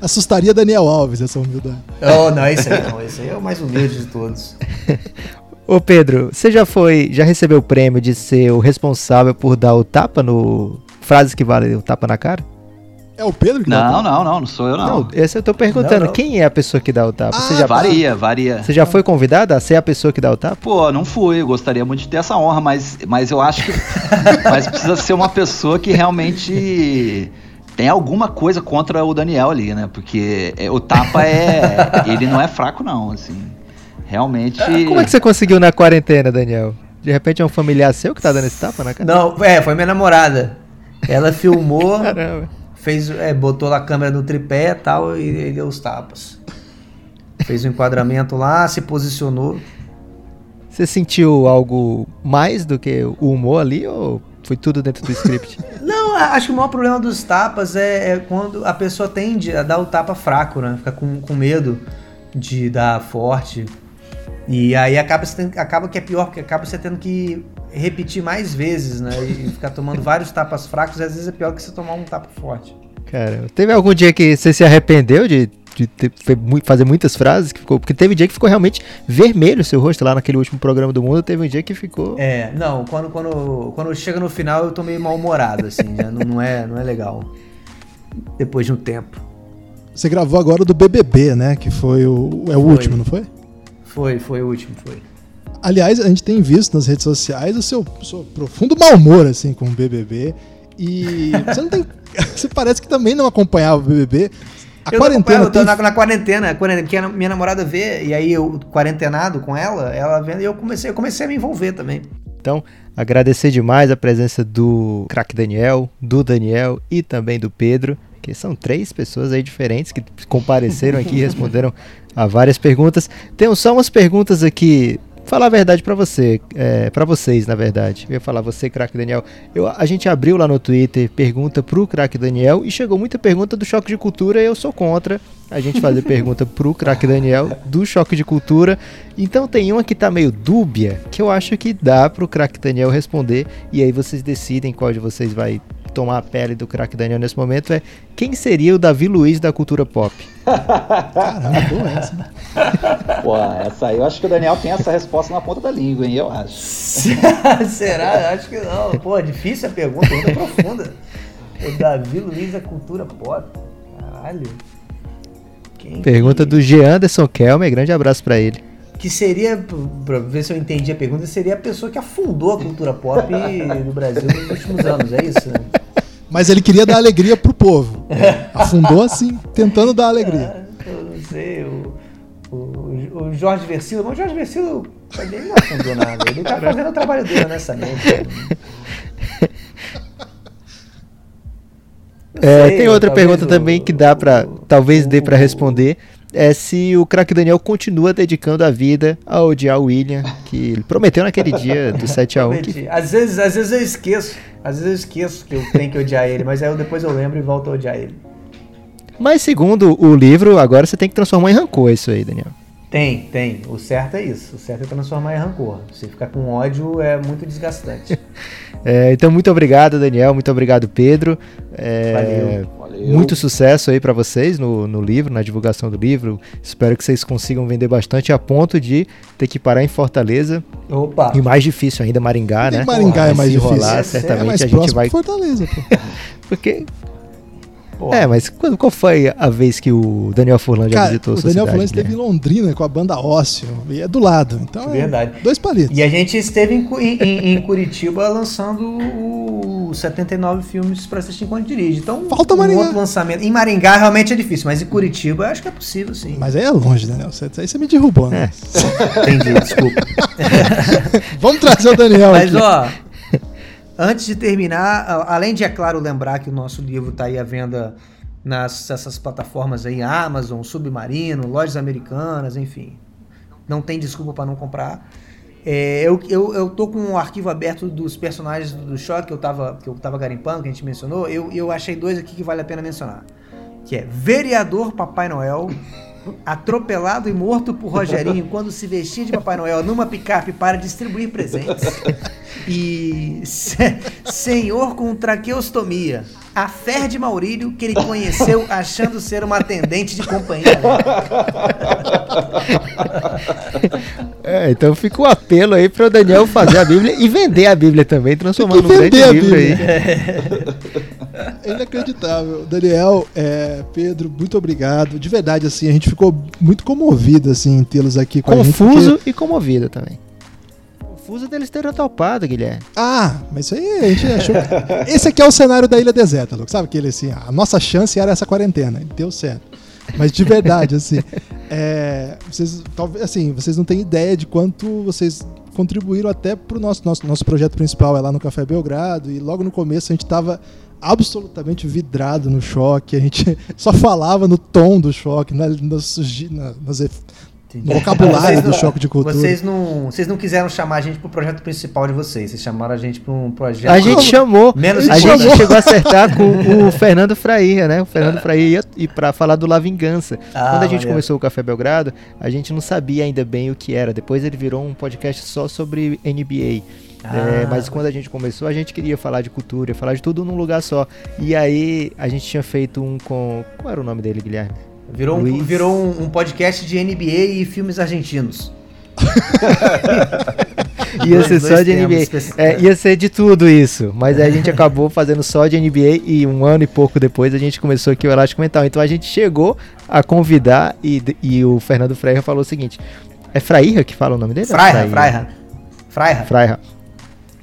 Assustaria Daniel Alves essa humildade. Oh, não, esse aí não. Esse aí é o mais humilde de todos. Ô Pedro, você já foi, já recebeu o prêmio de ser o responsável por dar o tapa no. Frases que valem o tapa na cara? É o Pedro que não, dá o tapa? Não, não, não sou eu não. Não, esse eu tô perguntando, não, não. quem é a pessoa que dá o tapa? Ah, você já varia, varia. Você já foi convidada a ser a pessoa que dá o tapa? Pô, não fui, eu gostaria muito de ter essa honra, mas, mas eu acho que mas precisa ser uma pessoa que realmente tem alguma coisa contra o Daniel ali, né? Porque é, o tapa é, ele não é fraco não, assim. Realmente. Como é que você conseguiu na quarentena, Daniel? De repente é um familiar seu que tá dando esse tapa na cara? Não, é, foi minha namorada. Ela filmou. Caramba fez, é, botou a câmera no tripé e tal, e, e deu os tapas. Fez o um enquadramento lá, se posicionou. Você sentiu algo mais do que o humor ali ou foi tudo dentro do script? Não, acho que o maior problema dos tapas é, é, quando a pessoa tende a dar o tapa fraco, né? Fica com, com medo de dar forte. E aí acaba, acaba que é pior, porque acaba você tendo que repetir mais vezes, né? E ficar tomando vários tapas fracos, às vezes é pior que você tomar um tapa forte. Cara, teve algum dia que você se arrependeu de, de ter, fazer muitas frases que ficou, porque teve um dia que ficou realmente vermelho o seu rosto lá naquele último programa do mundo, teve um dia que ficou É, não, quando quando, quando chega no final eu tô meio mal-humorado assim, já não, não é não é legal. Depois de um tempo. Você gravou agora do BBB, né? Que foi o é o foi. último, não foi? Foi, foi o último, foi. Aliás, a gente tem visto nas redes sociais o seu, seu profundo mau humor assim com o BBB e você não tem, você parece que também não acompanhava o BBB. A eu quarentena eu tô tem... na, na, quarentena, porque a minha namorada vê e aí eu quarentenado com ela, ela vendo e eu comecei, eu comecei a me envolver também. Então, agradecer demais a presença do craque Daniel, do Daniel e também do Pedro, que são três pessoas aí diferentes que compareceram aqui e responderam a várias perguntas. Tem só umas perguntas aqui falar a verdade para você, é, para vocês, na verdade. Eu ia falar você, craque Daniel. Eu, a gente abriu lá no Twitter pergunta pro craque Daniel e chegou muita pergunta do choque de cultura. E eu sou contra a gente fazer pergunta pro craque Daniel do choque de cultura. Então tem uma que tá meio dúbia que eu acho que dá pro craque Daniel responder e aí vocês decidem qual de vocês vai tomar a pele do craque Daniel nesse momento é quem seria o Davi Luiz da cultura pop? Caramba, boa essa. Pô, essa aí eu acho que o Daniel tem essa resposta na ponta da língua, hein? Eu acho. Será? Acho que não. Pô, difícil a pergunta, muito profunda. O Davi Luiz da cultura pop. Caralho. Quem pergunta que... do G. Anderson Kelmer, grande abraço para ele que seria, pra ver se eu entendi a pergunta, seria a pessoa que afundou a cultura pop no Brasil nos últimos anos, é isso? Mas ele queria dar alegria pro povo. Afundou assim, tentando dar alegria. É, eu não sei, o, o, o Jorge Versilo, mas o Jorge Versilo ele não afundou nada. Ele tá fazendo o trabalho dele honestamente. É, tem outra pergunta o, também que dá para talvez dê para responder é se o craque Daniel continua dedicando a vida a odiar o William, que ele prometeu naquele dia do 7x1. Que... Às, vezes, às vezes eu esqueço. Às vezes eu esqueço que eu tenho que odiar ele, mas aí eu, depois eu lembro e volto a odiar ele. Mas segundo o livro, agora você tem que transformar em rancor isso aí, Daniel. Tem, tem. O certo é isso. O certo é transformar em rancor. Você ficar com ódio é muito desgastante. é, então, muito obrigado, Daniel. Muito obrigado, Pedro. É, Valeu. Valeu. Muito sucesso aí para vocês no, no livro, na divulgação do livro. Espero que vocês consigam vender bastante a ponto de ter que parar em Fortaleza. Opa! E mais difícil ainda, Maringá, Nem né? Maringá é mais difícil. rolar, É certamente é mais a gente próximo vai. que Fortaleza, pô. Porque. Pô, É, mas quando, qual foi a vez que o Daniel Furlan já Cara, visitou o sua Daniel cidade, Furlan esteve em Guilherme? Londrina com a banda Ócio. E é do lado. Então é Verdade. dois palitos. E a gente esteve em, em- em- em Curitiba lançando os 79 filmes pra assistir enquanto dirige. Então, Falta um Maringá. outro lançamento. Em Maringá realmente é difícil, mas em Curitiba eu acho que é possível, sim. Mas aí é longe, Daniel. Você- Aí você me derrubou, né? Entendi, desculpa. Vamos trazer o Daniel Mas aqui. ó, antes de terminar, além de, é claro, lembrar que o nosso livro tá aí à venda nas essas plataformas aí, Amazon, Submarino, lojas americanas, enfim. Não tem desculpa para não comprar. É, eu, eu, eu tô com um arquivo aberto dos personagens do choque que eu tava, que eu tava garimpando, que a gente mencionou. Eu, eu achei dois aqui que vale a pena mencionar. Que é Vereador Papai Noel, atropelado e morto por Rogerinho quando se vestia de Papai Noel numa picape para distribuir presentes. E se- Senhor com traqueostomia. A fé de Maurílio que ele conheceu achando ser uma atendente de companhia. É, então fica o apelo aí para o Daniel fazer a Bíblia e vender a Bíblia também, transformando num grande livro Bíblia. aí. É inacreditável. Daniel, é, Pedro, muito obrigado. De verdade, assim, a gente ficou muito comovido, assim, tê-los aqui com a gente. Confuso porque- e comovido também. Confuso deles terem topado, Guilherme. Ah, mas isso aí a gente achou. Esse aqui é o cenário da Ilha Deserta, Lucas. Sabe aquele assim? A nossa chance era essa quarentena. Deu certo. Mas de verdade, assim, é, vocês, talvez, assim, vocês não têm ideia de quanto vocês contribuíram até pro nosso, nosso, nosso projeto principal é lá no Café Belgrado. E logo no começo a gente tava absolutamente vidrado no choque. A gente só falava no tom do choque, na, nos, gi- na, nas no vocabulário Vocês do não- choque de cultura. Vocês não, vocês não quiseram chamar a gente pro projeto principal de vocês. Vocês chamaram a gente pra um projeto. A gente chamou, Menos a gente chegou a acertar com o Fernando Fraia, né? O Fernando Fraia ia e para falar do La Vingança. Ah, Quando a gente começou o Café Belgrado, a gente não sabia ainda bem o que era. Depois ele virou um podcast só sobre NBA. Ah. É, mas quando a gente começou, a gente queria falar de cultura, falar de tudo num lugar só. E aí a gente tinha feito um com. Qual era o nome dele, Guilherme? Virou, um, virou um, um podcast de NBA e filmes argentinos. Ia ser só de NBA. É, ia ser de tudo isso. Mas aí a gente acabou fazendo só de NBA e um ano e pouco depois a gente começou aqui o Elástico Mental. Então a gente chegou a convidar e, e o Fernando Freire falou o seguinte: é Frairra que fala o nome dele? Fraira, Fraira. Fraira. Freire.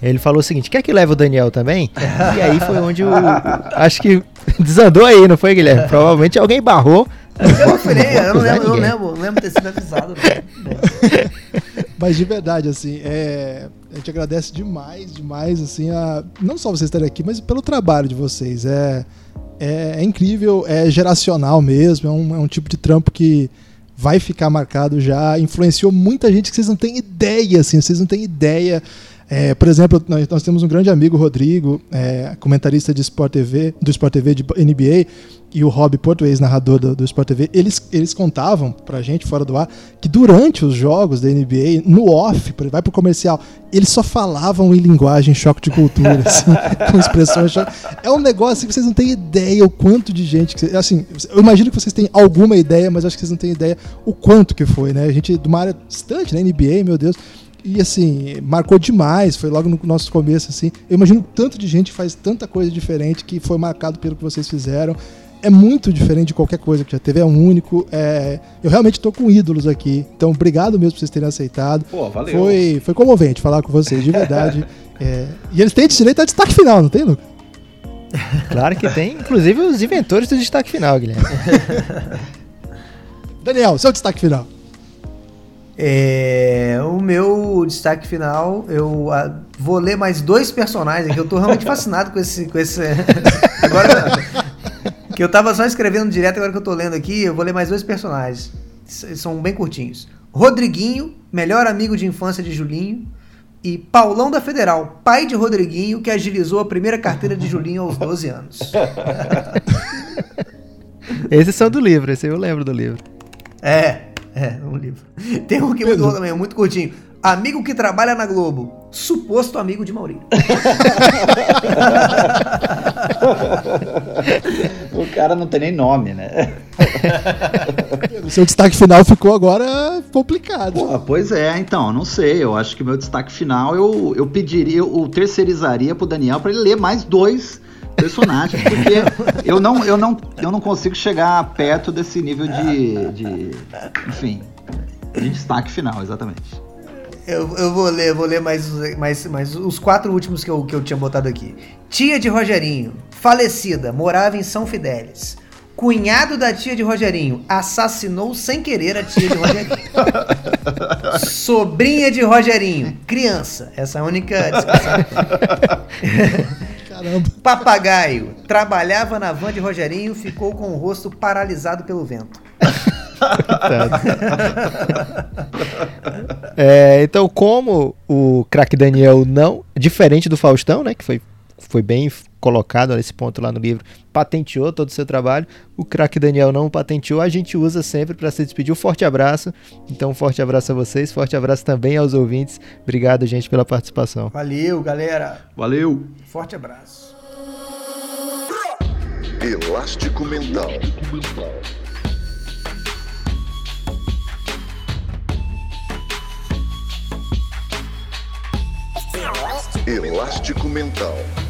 Ele falou o seguinte: quer que leve o Daniel também? e aí foi onde o. Acho que desandou aí, não foi, Guilherme? Provavelmente alguém barrou. Eu não falei, eu não lembro, eu lembro, não lembro ter sido avisado. né? Mas de verdade, assim, é, a gente agradece demais, demais, assim, a, não só vocês estarem aqui, mas pelo trabalho de vocês. É, é, é incrível, é geracional mesmo, é um, é um tipo de trampo que vai ficar marcado já, influenciou muita gente que vocês não têm ideia, assim, vocês não têm ideia. É, por exemplo, nós, nós temos um grande amigo, Rodrigo, é, comentarista de Sport TV, do Sport TV de NBA, e o Rob Porto, ex-narrador do, do Sport TV, eles, eles contavam pra gente, fora do ar, que durante os jogos da NBA, no off, vai pro comercial, eles só falavam em linguagem choque de cultura, assim, com expressões choque. É um negócio que vocês não têm ideia o quanto de gente que assim, eu imagino que vocês têm alguma ideia, mas acho que vocês não têm ideia o quanto que foi, né? A gente de uma área distante, né, NBA, meu Deus, e assim, marcou demais, foi logo no nosso começo, assim. Eu imagino tanto de gente que faz tanta coisa diferente que foi marcado pelo que vocês fizeram. É muito diferente de qualquer coisa que já teve, é um único. é, Eu realmente tô com ídolos aqui. Então, obrigado mesmo por vocês terem aceitado. Pô, valeu. Foi, foi comovente falar com vocês, de verdade. É, E eles têm direito a destaque final, não tem, Lucas? Claro que tem, inclusive os inventores do destaque final, Guilherme. Daniel, seu destaque final. É, o meu destaque final, eu ah, vou ler mais dois personagens aqui. Eu tô realmente fascinado com esse. Com esse agora. Que eu tava só escrevendo direto, agora que eu tô lendo aqui, eu vou ler mais dois personagens. São bem curtinhos. Rodriguinho, melhor amigo de infância de Julinho. E Paulão da Federal, pai de Rodriguinho, que agilizou a primeira carteira de Julinho aos 12 anos. Esses são do livro, esse eu lembro do livro. É, é, um livro. Tem um que é muito bom também, muito curtinho. Amigo que trabalha na Globo, suposto amigo de Maurício. O cara não tem nem nome, né? O seu destaque final ficou agora complicado. Pô, pois é, então, eu não sei. Eu acho que meu destaque final eu, eu pediria, eu terceirizaria pro Daniel pra ele ler mais dois personagens, porque eu não, eu não, eu não consigo chegar perto desse nível de, de enfim, de destaque final, exatamente. Eu, eu vou ler, vou ler mais, os- mais, mais os quatro últimos que eu, que eu tinha botado aqui. Tia de Rogerinho, falecida, morava em São Fidélis. Cunhado da tia de Rogerinho, assassinou sem querer a tia de Rogerinho. Sobrinha de Rogerinho, criança. Essa é a única. Caramba. Papagaio, trabalhava na van de Rogerinho, ficou com o rosto paralisado pelo vento. É, então, como o craque Daniel não, diferente do Faustão, né, que foi, foi bem colocado nesse ponto lá no livro, patenteou todo o seu trabalho, o craque Daniel não patenteou, a gente usa sempre para se despedir. Um forte abraço. Então, um forte abraço a vocês, forte abraço também aos ouvintes. Obrigado, gente, pela participação. Valeu, galera. Valeu! Forte abraço. Elástico Mental. Elástico Mental.